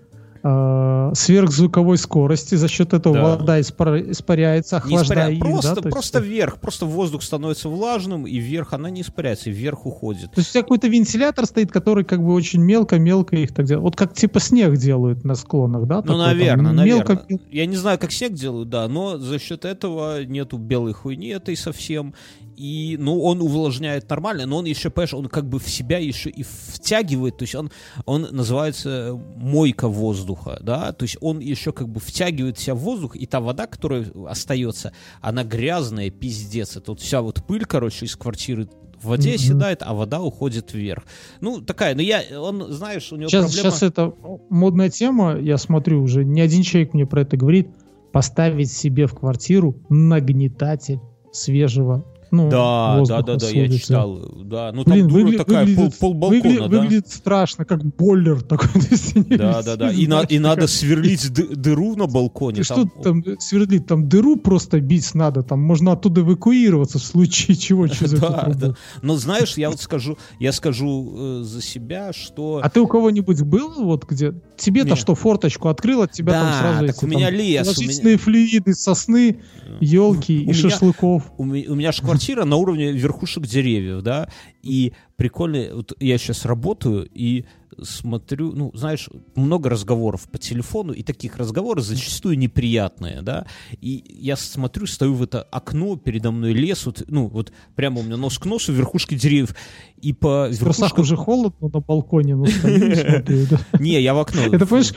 а, сверхзвуковой скорости, за счет этого Да. вода испар- испаряется, Не охлаждая испаря- их, просто, да? То есть, просто вверх, просто воздух становится влажным, и вверх она не испаряется, и вверх уходит. То есть у тебя какой-то вентилятор стоит, который как бы очень мелко-мелко их так делает. Вот как типа снег делают на склонах, да? Ну, такой там наверное, мелко- наверное. Я не знаю, как снег делают, да, но за счет этого нету белой хуйни этой совсем. И, ну, он увлажняет нормально, но он еще, понимаешь, он как бы в себя еще и втягивает, то есть он, он называется мойка воздуха, да, то есть он еще как бы втягивает в себя воздух, и та вода, которая остается, она грязная, пиздец, это вот вся вот пыль, короче, из квартиры в воде Мгм. оседает, а вода уходит вверх. Ну, такая, ну я, он, знаешь, у него Сейчас, проблема... сейчас это модная тема, я смотрю уже, не один человек мне про это говорит, поставить себе в квартиру нагнетатель свежего ну, Да, да, да, да, я читал. Да, ну там Блин, дура выгля- такая, выглядит, пол, полбалкона, выгля- да? выглядит страшно, как бойлер такой. не Да, да, да. И, на- и надо сверлить ды- дыру на балконе. Ты что там сверлить? Там дыру просто бить надо, там можно оттуда эвакуироваться в случае чего через Да, да. Но знаешь, я вот скажу, я скажу э, за себя, что... А ты у кого-нибудь был вот где? Тебе-то что, форточку открыл, от тебя Да, там сразу так эти у меня там лес, у положительные флюиды, сосны, елки и меня- шашлыков. У, ме- у меня же квартира на уровне верхушек деревьев, да, и прикольно, вот я сейчас работаю и смотрю, ну, знаешь, много разговоров по телефону, и таких разговоров зачастую неприятные, да, и я смотрю, стою в это окно, передо мной лес, вот, ну, вот прямо у меня нос к носу, верхушки деревьев, и по В верхушкам... уже холодно на балконе, ну. Не, я в окно. Это помнишь,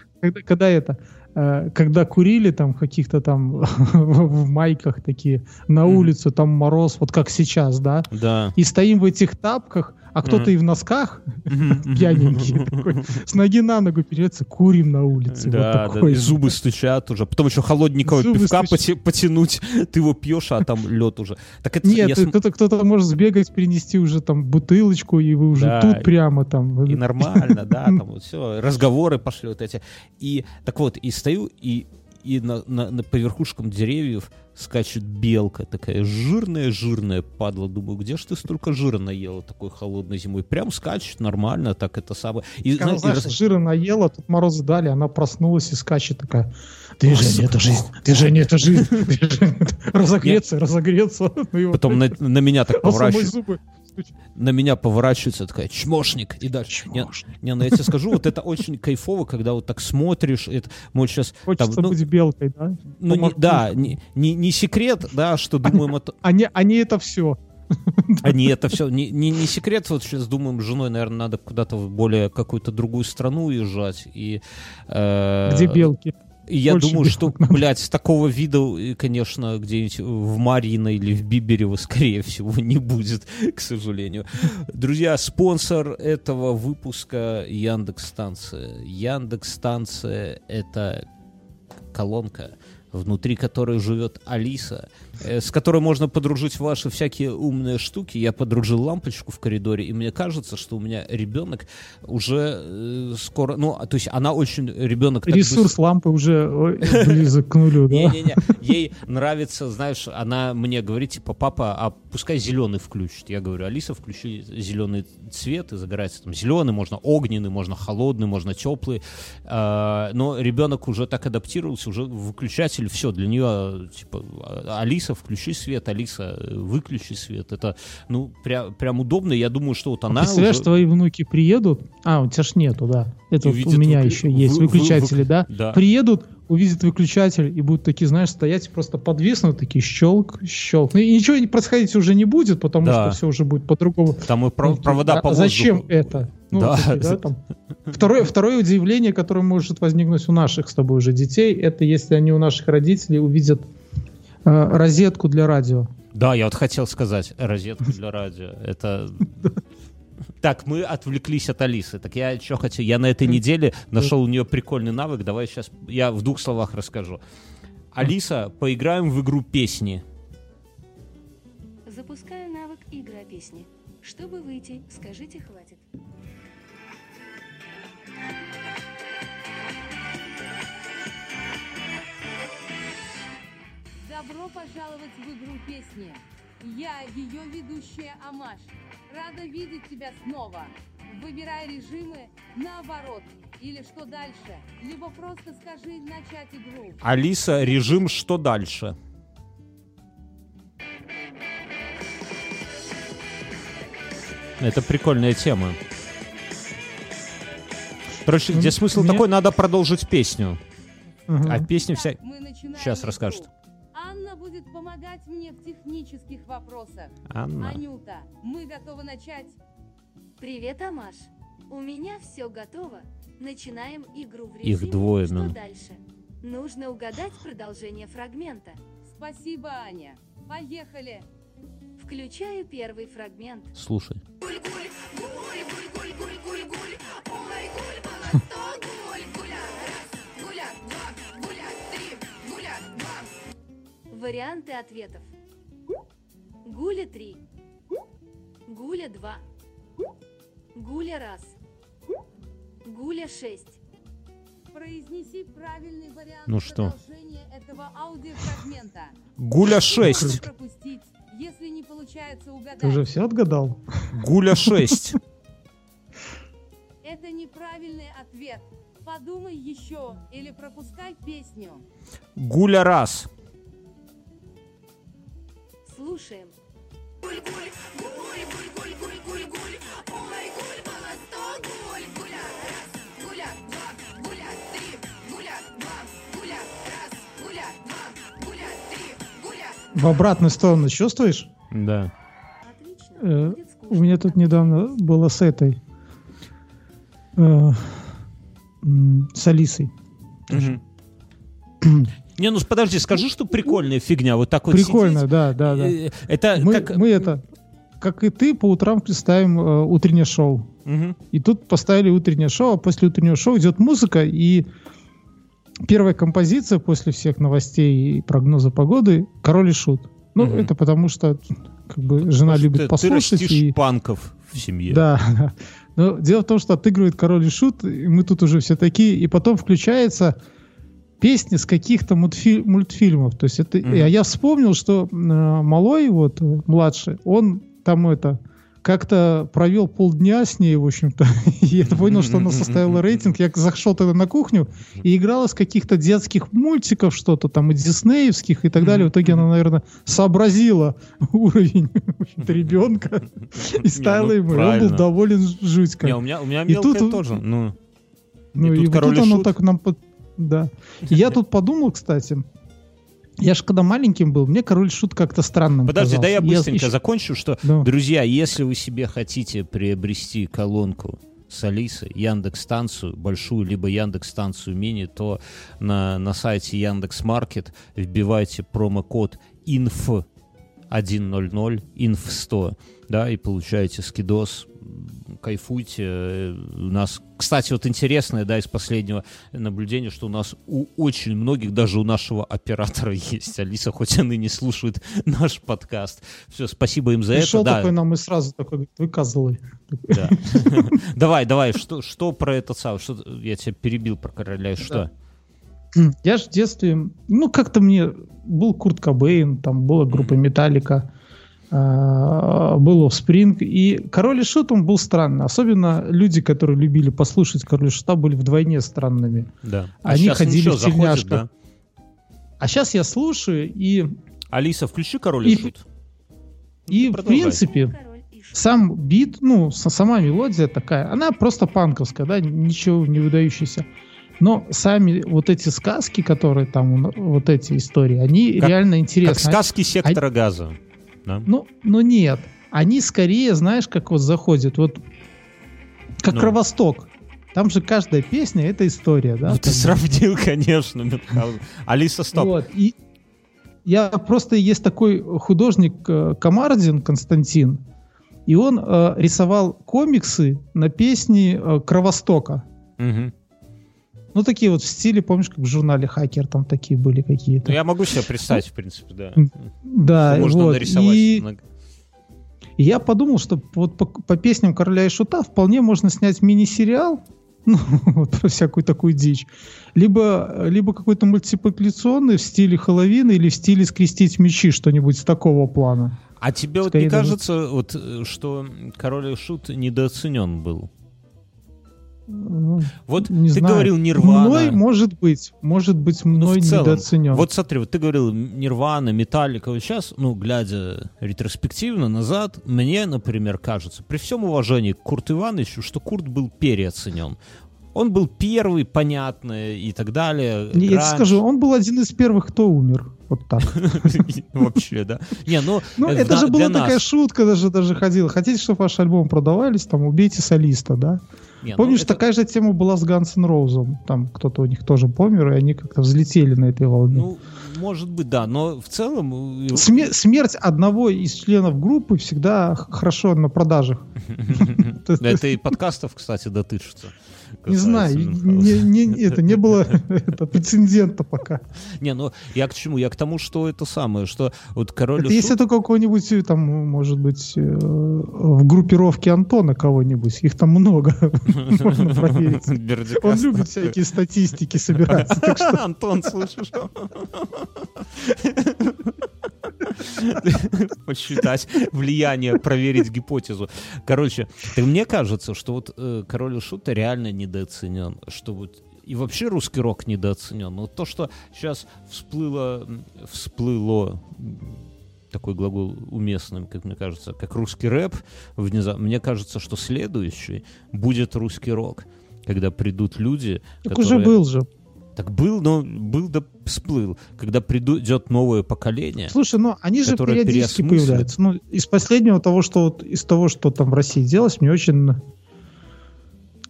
когда, это, когда курили там каких-то там в, майках такие на улицу, там мороз, вот как сейчас, да, Да. и стоим в этих тапках, а кто-то Мгм. и в носках Мгм. пьяненький такой, с ноги на ногу перется, курим на улице. Да, вот да, и зубы стучат уже. Потом еще холодненького Зубы пивка поте- потянуть. Ты его пьешь, а там лед уже. Так это Нет, я см- кто-то, кто-то может сбегать, принести уже там бутылочку, и вы уже Да, тут прямо там. И нормально, да, там вот все, разговоры пошли вот эти. И так вот, и стою, и, и на, на- на- по верхушкам деревьев скачет белка такая жирная-жирная падла. Думаю, где ж ты столько жира наела такой холодной зимой? Прям скачет нормально, так это самое. И, Она, зна- и знаешь, раз- жира наела, тут морозы дали, она проснулась и скачет такая. Движение сука. это жизнь, это жизнь. движение это- Разогреться, разогреться. Вот Потом на, меня так а на меня поворачивается такая, чмошник, и дальше. Не, не, ну я тебе скажу, вот это очень кайфово, когда вот так смотришь, это, мы сейчас, Хочется ну, быть белкой, да? ну, не- да, не, не, не секрет, да, что думаем, это, Они, они это все. Не, это все не, не, не секрет. Вот сейчас думаем, с женой, наверное, надо куда-то в более какую-то другую страну уезжать. И, э, Где белки? Я больше думаю, что, надо. блядь, такого вида, и, конечно, где-нибудь в Марьино или в Биберево, скорее всего, не будет, к сожалению. Друзья, спонсор этого выпуска Яндекс-станция. Яндекс-станция — это колонка, внутри которой живет Алиса, э, с которой можно подружить ваши всякие умные штуки. Я подружил лампочку в коридоре, и мне кажется, что у меня ребенок уже э, скоро... Ну, а, то есть она очень... Ребенок Ресурс лампы уже близок к нулю, да? не-не-не, ей нравится, знаешь, она мне говорит, типа, папа, а пускай зеленый включит. Я говорю, Алиса, включи зеленый цвет, и загорается там зеленый, можно огненный, можно холодный, можно теплый. А, но ребенок уже так адаптировался, уже выключатель, все, для нее, типа, а- Алиса Алиса, включи свет, Алиса, э, выключи свет. Это, ну, пря- прям удобно. Я думаю, что вот она Представляешь, уже... твои внуки приедут, а, у тебя ж нету, да. Это вот у меня выклю- еще есть вы- вы- выключатели, вы- да? Да. Приедут, увидят выключатель и будут такие, знаешь, стоять просто подвиснут, такие щелк, щелк. Ну, и ничего не происходить уже не будет, потому Да. что все уже будет по-другому. Там и про- Ну, провода а по Зачем воздуху. это? Ну, Да. такие, да, там. Второе, второе удивление, которое может возникнуть у наших с тобой уже детей, это если они у наших родителей увидят розетку для радио. Да, я вот хотел сказать, розетку для радио. Это... Так, мы отвлеклись от Алисы. Так я что хотел? Я на этой неделе нашел у нее прикольный навык. Давай сейчас я в двух словах расскажу. Алиса, поиграем в игру песни. Запускаю навык «Игра песни». Чтобы выйти, скажите «хватит». Добро пожаловать в игру песни. Я ее ведущая Амаш. Рада видеть тебя снова. Выбирай режимы наоборот. Или что дальше. Либо просто скажи начать игру. Алиса, режим что дальше? Это прикольная тема. Короче, где смысл мне- такой, надо продолжить песню. Ага. А песня вся... Мы начинаем будет помогать мне в технических вопросах. Анна. Анюта, мы готовы начать. Привет, Амаш. У меня все готово. Начинаем игру в Их режиме двое, «Что ну. дальше?». Нужно угадать продолжение фрагмента. Спасибо, Аня. Поехали. Включаю первый фрагмент. Слушай. Варианты ответов. Гуля 3. Гуля 2. Гуля раз. Гуля 6. Произнеси правильный вариант Ну что? продолжения этого аудиофрагмента. Гуля Можно 6. пропустить, если не получается угадать. Ты уже все отгадал? Гуля 6. Это неправильный ответ. Подумай еще или пропускай песню. Гуля раз. Слушаем. В обратную сторону чувствуешь? Да. Отлично. Э, У меня тут недавно было с этой. э, с Алисой. Не, ну подожди, скажи, что прикольная фигня. Вот так вот Прикольно, сидеть. да, да, да. Э, Это Мы, как... мы это, как и ты, по утрам представим э, утреннее шоу. Мгм. И тут поставили утреннее шоу, а после утреннего шоу идет музыка, и первая композиция после всех новостей и прогноза погоды «Король и Шут». Ну, Мгм. это потому что как бы жена Ты- любит ты послушать. растишь и- панков в семье. Да, да. Но дело в том, что отыгрывает король и шут, и мы тут уже все такие, и потом включается песни с каких-то мультфи- мультфильмов. То есть это, а я вспомнил, что э, малой, вот, э, младший, он там это как-то провел полдня с ней, в общем-то, я понял, что она составила рейтинг. Я зашел тогда на кухню и играла с каких-то детских мультиков что-то там, и диснеевских и так далее. В итоге она, наверное, сообразила уровень ребенка и ставила ну, ему. И он был доволен жуть как. Не, у меня, у меня И мелкая тут- тоже. Ну, Ну и и, тут оно так нам... Да. Я тут подумал, кстати, я же когда маленьким был, мне король шут как-то странным подожди, да я быстренько закончу, что, Да. друзья, если вы себе хотите приобрести колонку с Алисой, Яндекс станцию большую, либо Яндекс станцию мини, то на, на сайте Яндекс Маркет вбивайте промокод INF 100, INF 100, да, и получаете скидос, кайфуйте. У нас, кстати, вот интересное, да, из последнего наблюдения, что у нас у очень многих, даже у нашего оператора есть Алиса, хоть они не слушают наш подкаст. Все, спасибо им за Пришел это. Да, такой нам и сразу такой, говорит, вы козлы. да. Давай, давай, что, что про этот сам, что я тебя перебил про короля, что? Я же в детстве, ну, как-то мне был Курт Кобейн, там была группа Металлика, был Offspring, и Король и Шут, он был странный. Особенно люди, которые любили послушать Король и Шута, были вдвойне странными. Да. Они щас ходили в тельняшках. да? А сейчас я слушаю, и Алиса, включи король и, И- шут. И, в Продолжай. принципе, и шут. сам бит, ну, сама мелодия такая, она просто панковская, да, ничего не выдающаяся. Но сами вот эти сказки, которые там, вот эти истории, они Как- реально Как интересны. сказки сектора газа. Да? Ну, ну нет. Они скорее, знаешь, как вот заходят, вот как Ну. Кровосток. Там же каждая песня это история, да? Ну, ты сравнил, конечно, Мюнхгаузен. Алиса, стоп. Вот, и я просто есть такой художник э, Комардин Константин, и он э, рисовал комиксы на песни э, Кровостока. Мгм. Ну, такие вот в стиле, помнишь, как в журнале Хакер там такие были Ну, какие-то. я могу себе представить, в принципе, да. Да, можно вот. нарисовать. И я подумал, что вот по, по песням Короля и Шута вполне можно снять мини-сериал, ну, вот про всякую такую дичь, либо, либо какой-то мультипликационный в стиле Хэллоуина или в стиле скрестить мечи, что-нибудь с такого плана. А тебе вот Скорее не даже- кажется, вот, э, что король и шут недооценен был? Ну, Вот не ты знаю. говорил Нирвана. Мной, может быть, может быть, Ну, мной в целом, недооценен. Вот смотри, вот ты говорил Нирвана, Металлика. Вот сейчас, ну, глядя ретроспективно назад, мне, например, кажется, при всем уважении к Курту Ивановичу, что Курт был переоценен. Он был первый, понятный и так далее. Не, Я тебе скажу, он был один из первых, кто умер. Вот так. Вообще, да. Не, ну, Ну, э, это да- же была такая нас. шутка, даже, даже ходила. Хотите, чтобы ваш альбом продавались, там, убейте солиста, да? Не, ну, Помнишь, это- такая же тема была с N' Roses. Там кто-то у них тоже помер, и они как-то взлетели на этой волне. Ну, может быть, да, но в целом... э, Сме- смерть одного из членов группы всегда хорошо на продажах. Да, Это и подкастов, кстати, дотычется. Не знаю, не, не- это не было это, прецедента пока. Не, ну я к чему? Я к тому, что это самое, что вот король Это если только какой-нибудь, э, там, может быть, э, в группировке Антона кого-нибудь. Их там много. Можно проверить. Он любит всякие статистики собирать. Так что Антон, слышишь? Посчитать влияние, проверить гипотезу. Короче, мне кажется, что вот э, король и шут реально недооценен. Что вот и вообще русский рок недооценен. Но то, что сейчас всплыло, всплыло такой глагол уместным, как мне кажется, как русский рэп, внезапно, мне кажется, что следующий будет русский рок, когда придут люди, так уже которые- был же. так был, но был да всплыл. Когда придет новое поколение, Слушай, ну они же периодически переосмыслит. появляются. Ну, из последнего того, что вот из того, что там в России делалось, мне очень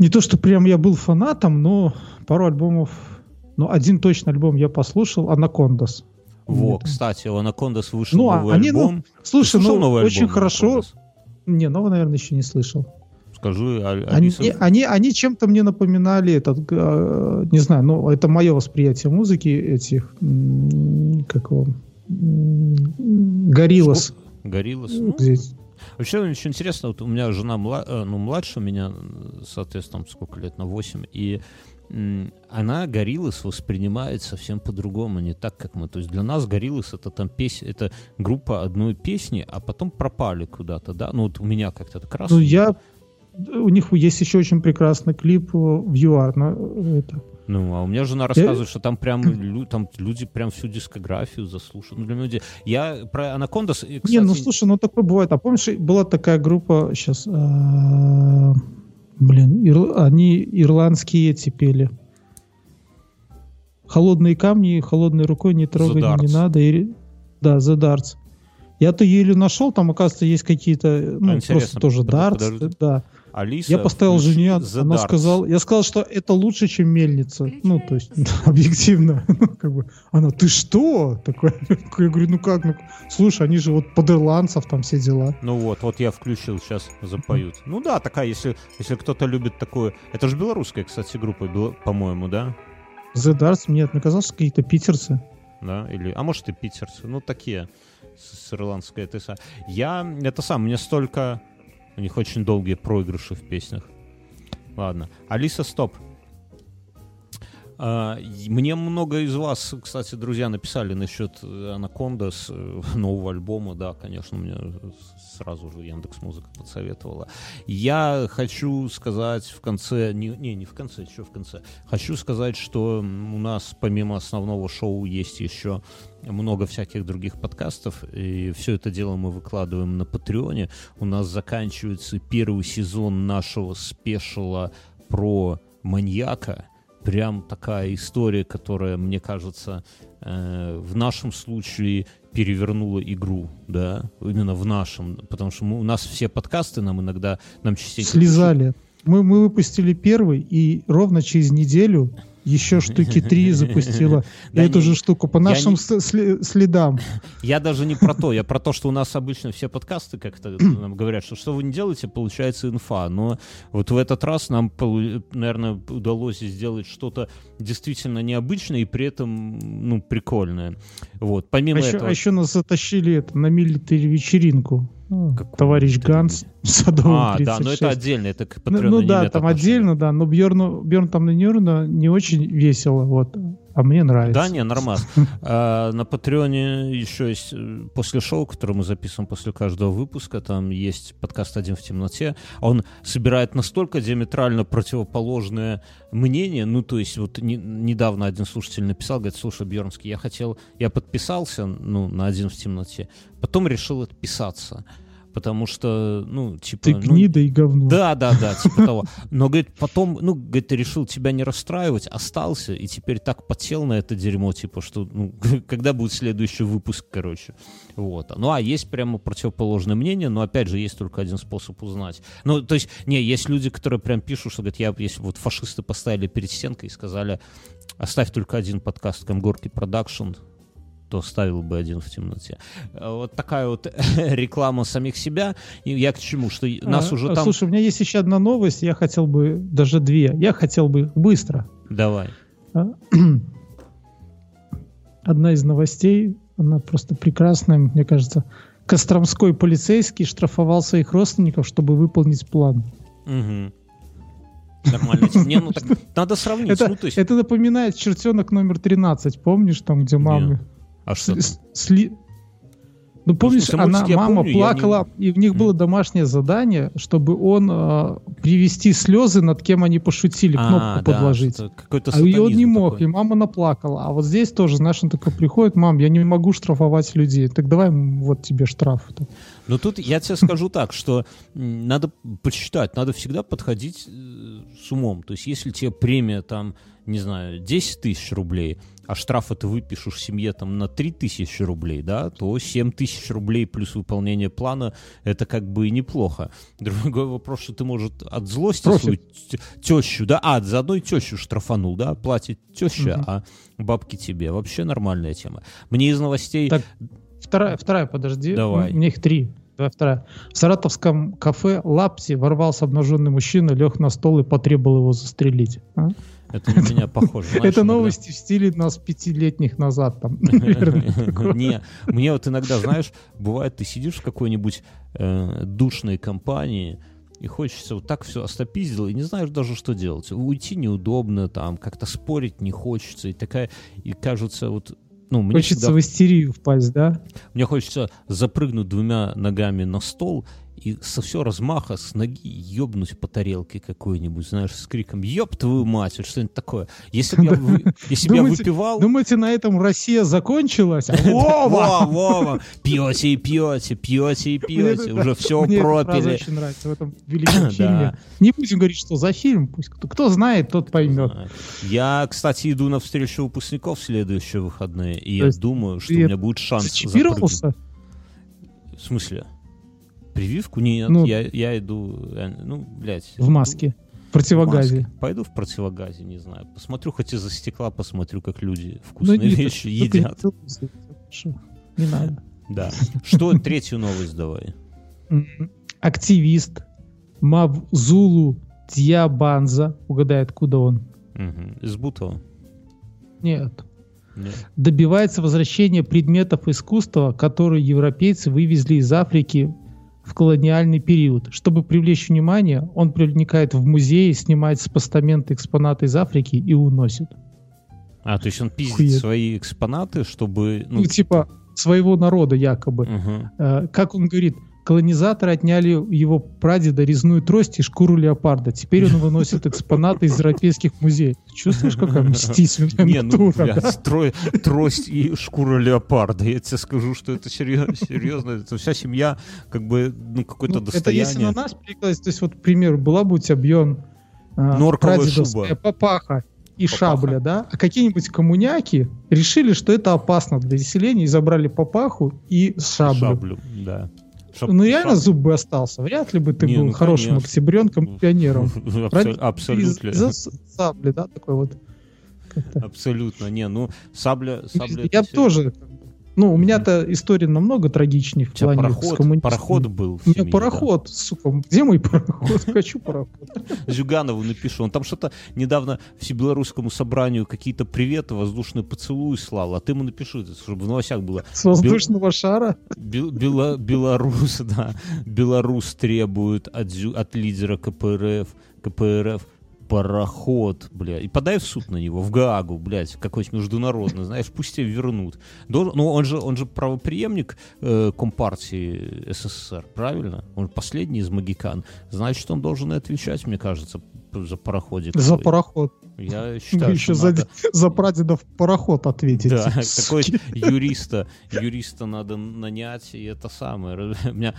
не то, что прям я был фанатом, но пару альбомов, ну один точно альбом я послушал, Анакондас. во, Нет. кстати, у Анакондас вышел Ну, а новый они, ну, альбом. Ты Слушай, ну новый очень альбом хорошо. Анакондас? Не, нового, наверное, еще не слышал. Скажи, а- Они, Алиса? они, они чем-то мне напоминали этот, э, не знаю, ну это мое восприятие музыки этих, как его, Гориллас. Гориллас. Ну. Вообще, очень интересно, вот у меня жена э, ну, младше меня, э, соответственно, сколько лет, на 8, и она Гориллас воспринимает совсем по-другому, не так, как мы. То есть для нас Гориллас это там песня, это группа одной песни, а потом пропали куда-то, да? Ну вот у меня как-то так раз. Ну, я... У них есть еще очень прекрасный клип э, в ЮАР. на это. Ну, а у меня жена рассказывает, что там прям лю- там люди прям всю дискографию заслушают. Ну, для меня Я про Анакондас, кстати, Не, ну слушай, ну такое бывает. А помнишь, была такая группа сейчас... блин, ир- они ирландские эти пели. Холодные камни, холодной рукой не трогай, Darts. не надо. И- Да, The Darts. Я-то еле нашел, там, оказывается, есть какие-то, ну, А, просто тоже подожди. да. Алиса Я поставил жене, The она Darts. сказала, я сказал, что это лучше, чем мельница. Ну, то есть, объективно. Ну, как бы, она, ты что? Такой, я говорю, ну как, ну, слушай, они же вот под ирландцев там все дела. Ну вот, вот я включил, сейчас запоют. Ну да, такая, если, если кто-то любит такое... Это же белорусская, кстати, группа, по-моему, да? The Darts, нет, мне казалось, что какие-то питерцы. Да, или, а может и питерцы, ну такие с, с ирландской этой са- Я, это сам, мне столько, у них очень долгие проигрыши в песнях. Ладно, Алиса, стоп. А, Мне много из вас, кстати, друзья, написали насчет Анакондас э, нового альбома. Да, конечно, мне сразу же Яндекс Музыка подсоветовала. Я хочу сказать в конце, не, не, не в конце, что в конце. Хочу сказать, что у нас помимо основного шоу есть еще много всяких других подкастов, и все это дело мы выкладываем на Патреоне. У нас заканчивается первый сезон нашего спешала про маньяка. Прям такая история, которая, мне кажется, э, в нашем случае перевернула игру, да, именно в нашем, потому что мы- у нас все подкасты нам иногда, нам частенько... Слезали. Мы, мы выпустили первый, и ровно через неделю еще штуки три запустила Да эту не, же штуку по нашим не- следам. Я даже не про то, я про то, что у нас обычно все подкасты как-то нам говорят, что что вы не делаете, получается инфа. Но вот в этот раз нам, наверное, удалось сделать что-то действительно необычное и при этом, ну, прикольное. Вот, А помимо еще, этого... а еще нас затащили это, на милитари вечеринку. Ну, Какую Товарищ Ганс в Садовом А, да, 36. но это отдельно, это к Ну, Патреону ну да, там отношения. отдельно, да, но Бьерну, Бьерн там на Нерна не очень весело, вот. А мне нравится. Да, не, нормас. А, на Патреоне еще есть э, после шоу, которое мы записываем после каждого выпуска, там есть подкаст «Один в темноте». Он собирает настолько диаметрально противоположное мнение, ну, то есть вот не- недавно один слушатель написал, говорит, слушай, Бьернский, я хотел, я подписался, ну, на «Один в темноте», потом решил отписаться, потому что, ну, типа... Ты ну, гнида и говно. да, да, да, типа того. Но, говорит, потом, ну, говорит, ты решил тебя не расстраивать, остался, и теперь так потел на это дерьмо, типа, что, ну, когда будет следующий выпуск, короче. Вот. Ну, а есть прямо противоположное мнение, но, опять же, есть только один способ узнать. Ну, то есть, не, есть люди, которые прям пишут, что, говорят, я, если вот фашисты поставили перед стенкой и сказали, оставь только один подкаст Комгорки Production, то ставил бы один в темноте. Э, Вот такая вот реклама самих себя. И я к чему? Что нас А, уже а, там... Слушай, у меня есть еще одна новость, я хотел бы, даже две, я хотел бы быстро. Давай. А, Одна из новостей, она просто прекрасная, мне кажется. Костромской полицейский штрафовал своих родственников, чтобы выполнить план. Мгм. Нормально. Не, ну так надо сравнить. Это, ну, то есть, это напоминает чертенок номер 13, помнишь, там, где мамы... а что там? сли- Ну, помнишь, она, мама помню, плакала, и в них было домашнее задание, чтобы он э, привести слезы, над кем они пошутили, А, кнопку да, подложить. А и он не мог, такой. и мама наплакала. А вот здесь тоже, знаешь, он такой приходит, мам, я не могу штрафовать людей. Так давай вот тебе штраф. Но тут я тебе скажу так, что надо посчитать, надо всегда подходить э, с умом. То есть если тебе премия там, не знаю, 10 тысяч рублей, а штрафа ты выпишешь семье там на 3 тысячи рублей, да, то 7 тысяч рублей плюс выполнение плана, это как бы и неплохо. Другой вопрос, что ты, может, от злости Профит. свою тещу, да, а, за одной тещу штрафанул, да, платит теща, Мгм. а бабки тебе. Вообще нормальная тема. Мне из новостей... Так, Вторая, вторая, подожди. Давай. У меня их три. Давай вторая. В саратовском кафе Лапси ворвался обнаженный мужчина, лег на стол и потребовал его застрелить. А? Это на меня похоже. знаешь, Это иногда. новости в стиле нас пятилетних назад. Там, наверное. Не, мне вот иногда, знаешь, бывает, ты сидишь в какой-нибудь э, душной компании, и хочется вот так все остопиздил, и не знаешь даже, что делать. Уйти неудобно, там, как-то спорить не хочется, и такая, и кажется, вот, ну, мне Хочется всегда- в истерию впасть, да? мне хочется запрыгнуть двумя ногами на стол и со все размаха с ноги ёбнуть по тарелке какой-нибудь, знаешь, с криком «Ёб твою мать!» вот что-нибудь такое. Если бы я, если б я Думаете- выпивал... Думаете, на этом Россия закончилась? Вова, Вова! Пьете и пьете, пьете и пьете, Мне уже все мне пропили. очень нравится в этом великом фильме. Не будем говорить, что за фильм. Пусть кто, знает, тот поймет. Я, кстати, иду на встречу выпускников в следующие выходные, и я думаю, что у меня будет шанс. Зачипировался? В смысле? Прививку? Нет, Ну, я, я иду, э, ну, блядь. В маске. В противогазе. маске. Пойду в противогазе, не знаю. Посмотрю, хоть из-за стекла посмотрю, как люди вкусные Ну, не- вещи не едят. Хорошо. Не надо. Да. Что, третью новость давай. Активист Мавзулу Дьябанза. Угадай, откуда он? Мгм. Из Бутова? Нет. Нет. добивается возвращения предметов искусства, которые европейцы вывезли из Африки в колониальный период. Чтобы привлечь внимание, он проникает в музей, снимает с постамента экспонаты из Африки и уносит. А, то есть он пиздит Охуеть. свои экспонаты, чтобы... Ну, типа, своего народа якобы. Э, Как он говорит, колонизаторы отняли его прадеда резную трость и шкуру леопарда. Теперь он выносит экспонаты из европейских музеев. Чувствуешь, какая мстительная Не, ну, блядь, тро- трость и шкура леопарда. Я тебе скажу, что это серьезно. серьезно. Это вся семья, как бы, ну, какое-то Ну, это если на достояние. нас перекладывать, то есть вот, к примеру, была бы у тебя Бьон, э, Норковая прадедовская шуба. папаха и Папаха. шабля, да? А какие-нибудь коммуняки решили, что это опасно для населения и забрали папаху и шаблю. Шаблю, да. Шаб- Ну реально шаб- зуб бы остался. Вряд ли бы ты Не, был ну, хорошим конечно. октябренком, пионером. Абсолютно. Сабли, да, такой вот. Абсолютно. Не, ну, сабля... сабля Я это б всё- тоже. Ну, у меня-то история намного трагичнее в плане с пароход, коммунистами. пароход был. У меня пароход, сука. Где мой пароход? Хочу пароход. да. Зюганову напишу. Он там что-то недавно всебелорусскому собранию какие-то приветы, воздушные поцелуи слал. А ты ему напиши, чтобы в новостях было. С воздушного шара. Бел- Бела- Белорус, да. Белорус требует от, зю- от лидера КПРФ, КПРФ пароход, бля, и подай в суд на него, в Гаагу, блядь, какой-то международный, знаешь, пусть тебе вернут. Должен- ну, он же, он же правоприемник э, Компартии СССР, правильно? Он последний из магикан. Значит, он должен и отвечать, мне кажется, за пароходик. За свой. пароход. Я Вы считаю, еще что за, надо- за прадедов пароход ответите. да, суки. юриста, юриста надо нанять, и это самое. У меня,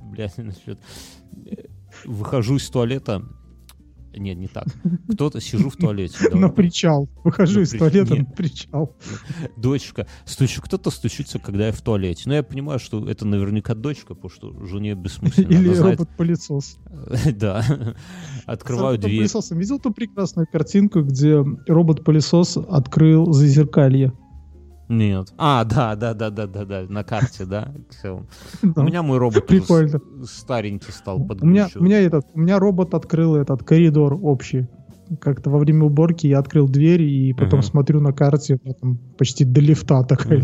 блядь, насчет... Выхожу из туалета, нет, не так. Кто-то, сижу в туалете, На причал. Выхожу из туалета на причал. дочка, стучу, кто-то стучится, когда я в туалете. Но я понимаю, что это наверняка дочка, потому что жене бессмысленно. Или робот-пылесос. Да. Открываю дверь. видел ту прекрасную картинку, где робот-пылесос открыл зазеркалье? Нет. А, да, да, да, да, да, да, на карте, да. У меня мой робот Прикольно. старенький стал У меня, у меня этот, у меня робот открыл этот коридор общий. Как-то во время уборки я открыл дверь и потом Ага. смотрю на карте, там почти до лифта такая.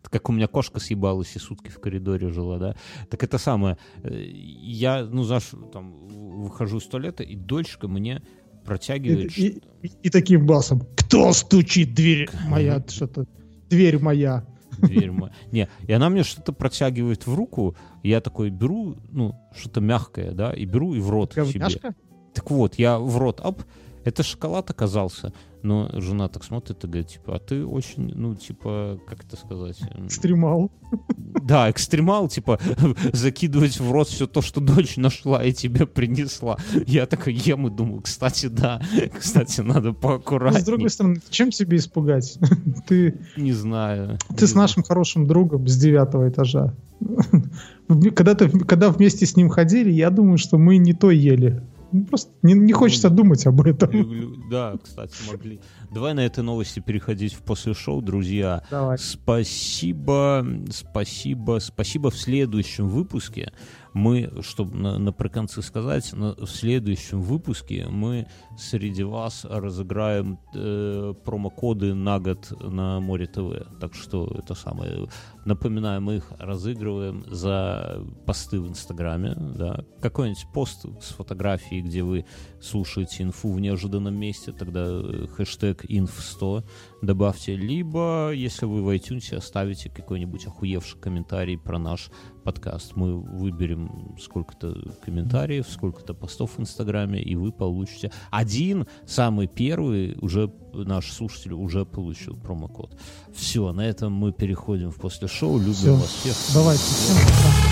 Это как у меня кошка съебалась и сутки в коридоре жила, да? Так это самое. э, Я, ну, знаешь, там, выхожу из туалета, и дочка мне протягивает... и- и- и таким басом. Кто стучит? Дверь моя, что-то. Дверь моя. дверь моя. Не, и она мне что-то протягивает в руку, и я такой беру, ну, что-то мягкое, да, и беру и в рот себе. Говняшка? Так вот, я в рот, оп, это шоколад оказался. Но жена так смотрит и говорит, типа, а ты очень, ну, типа, как это сказать? Экстремал. Да, экстремал, типа, закидывать в рот все то, что дочь нашла и тебе принесла. Я такой ем и думаю, кстати, да, кстати, надо Но, поаккуратнее. с другой стороны, чем тебе испугать? Ты, Не знаю. ты с нашим хорошим другом с девятого этажа. Когда, ты, когда вместе с ним ходили, я думаю, что мы не то ели. Ну, Просто не, не хочется думать об этом. Да, кстати, могли. Давай на этой новости переходить в после шоу, друзья. Давай. Спасибо, спасибо, спасибо. В следующем выпуске мы, чтобы на, наприконцы сказать, на- в следующем выпуске мы среди вас разыграем э, промокоды на год на Море ТВ. Так что это самое. Напоминаем, мы их разыгрываем за посты в Инстаграме. Да. Какой-нибудь пост с фотографией, где вы слушаете инфу в неожиданном месте, тогда э, хэштег inf100 добавьте. Либо, если вы в iTunes оставите какой-нибудь охуевший комментарий про наш подкаст, мы выберем сколько-то комментариев, сколько-то постов в Инстаграме, и вы получите один, самый первый, уже наш слушатель уже получил промокод. Все, на этом мы переходим в после шоу. Любим Всё. вас всех. Давайте. Всем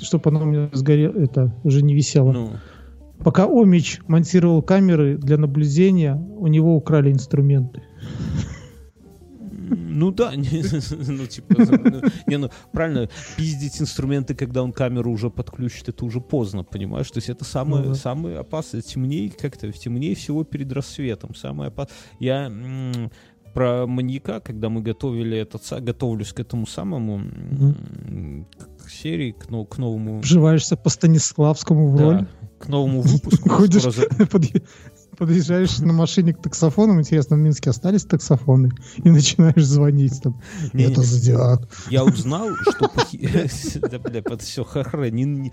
чтобы она у меня сгорела, это уже не висела. Ну, Пока Омич монтировал камеры для наблюдения, у него украли инструменты. Ну да, ну типа, ну, не, ну правильно, пиздить инструменты, когда он камеру уже подключит, это уже поздно, понимаешь? То есть это самое, Ну самое опасное, темнее как-то, темнее всего перед рассветом. Самое опасное. Я про маньяка, когда мы готовили этот, готовлюсь к этому самому к, серии, к, но- к новому, Вживаешься по Станиславскому в да, роль. к новому выпуску. Ходишь за- под, Подъезжаешь на машине к таксофонам, интересно, в Минске остались таксофоны? И начинаешь звонить там. Это Зодиак. Я узнал, что... Да, бля, все не-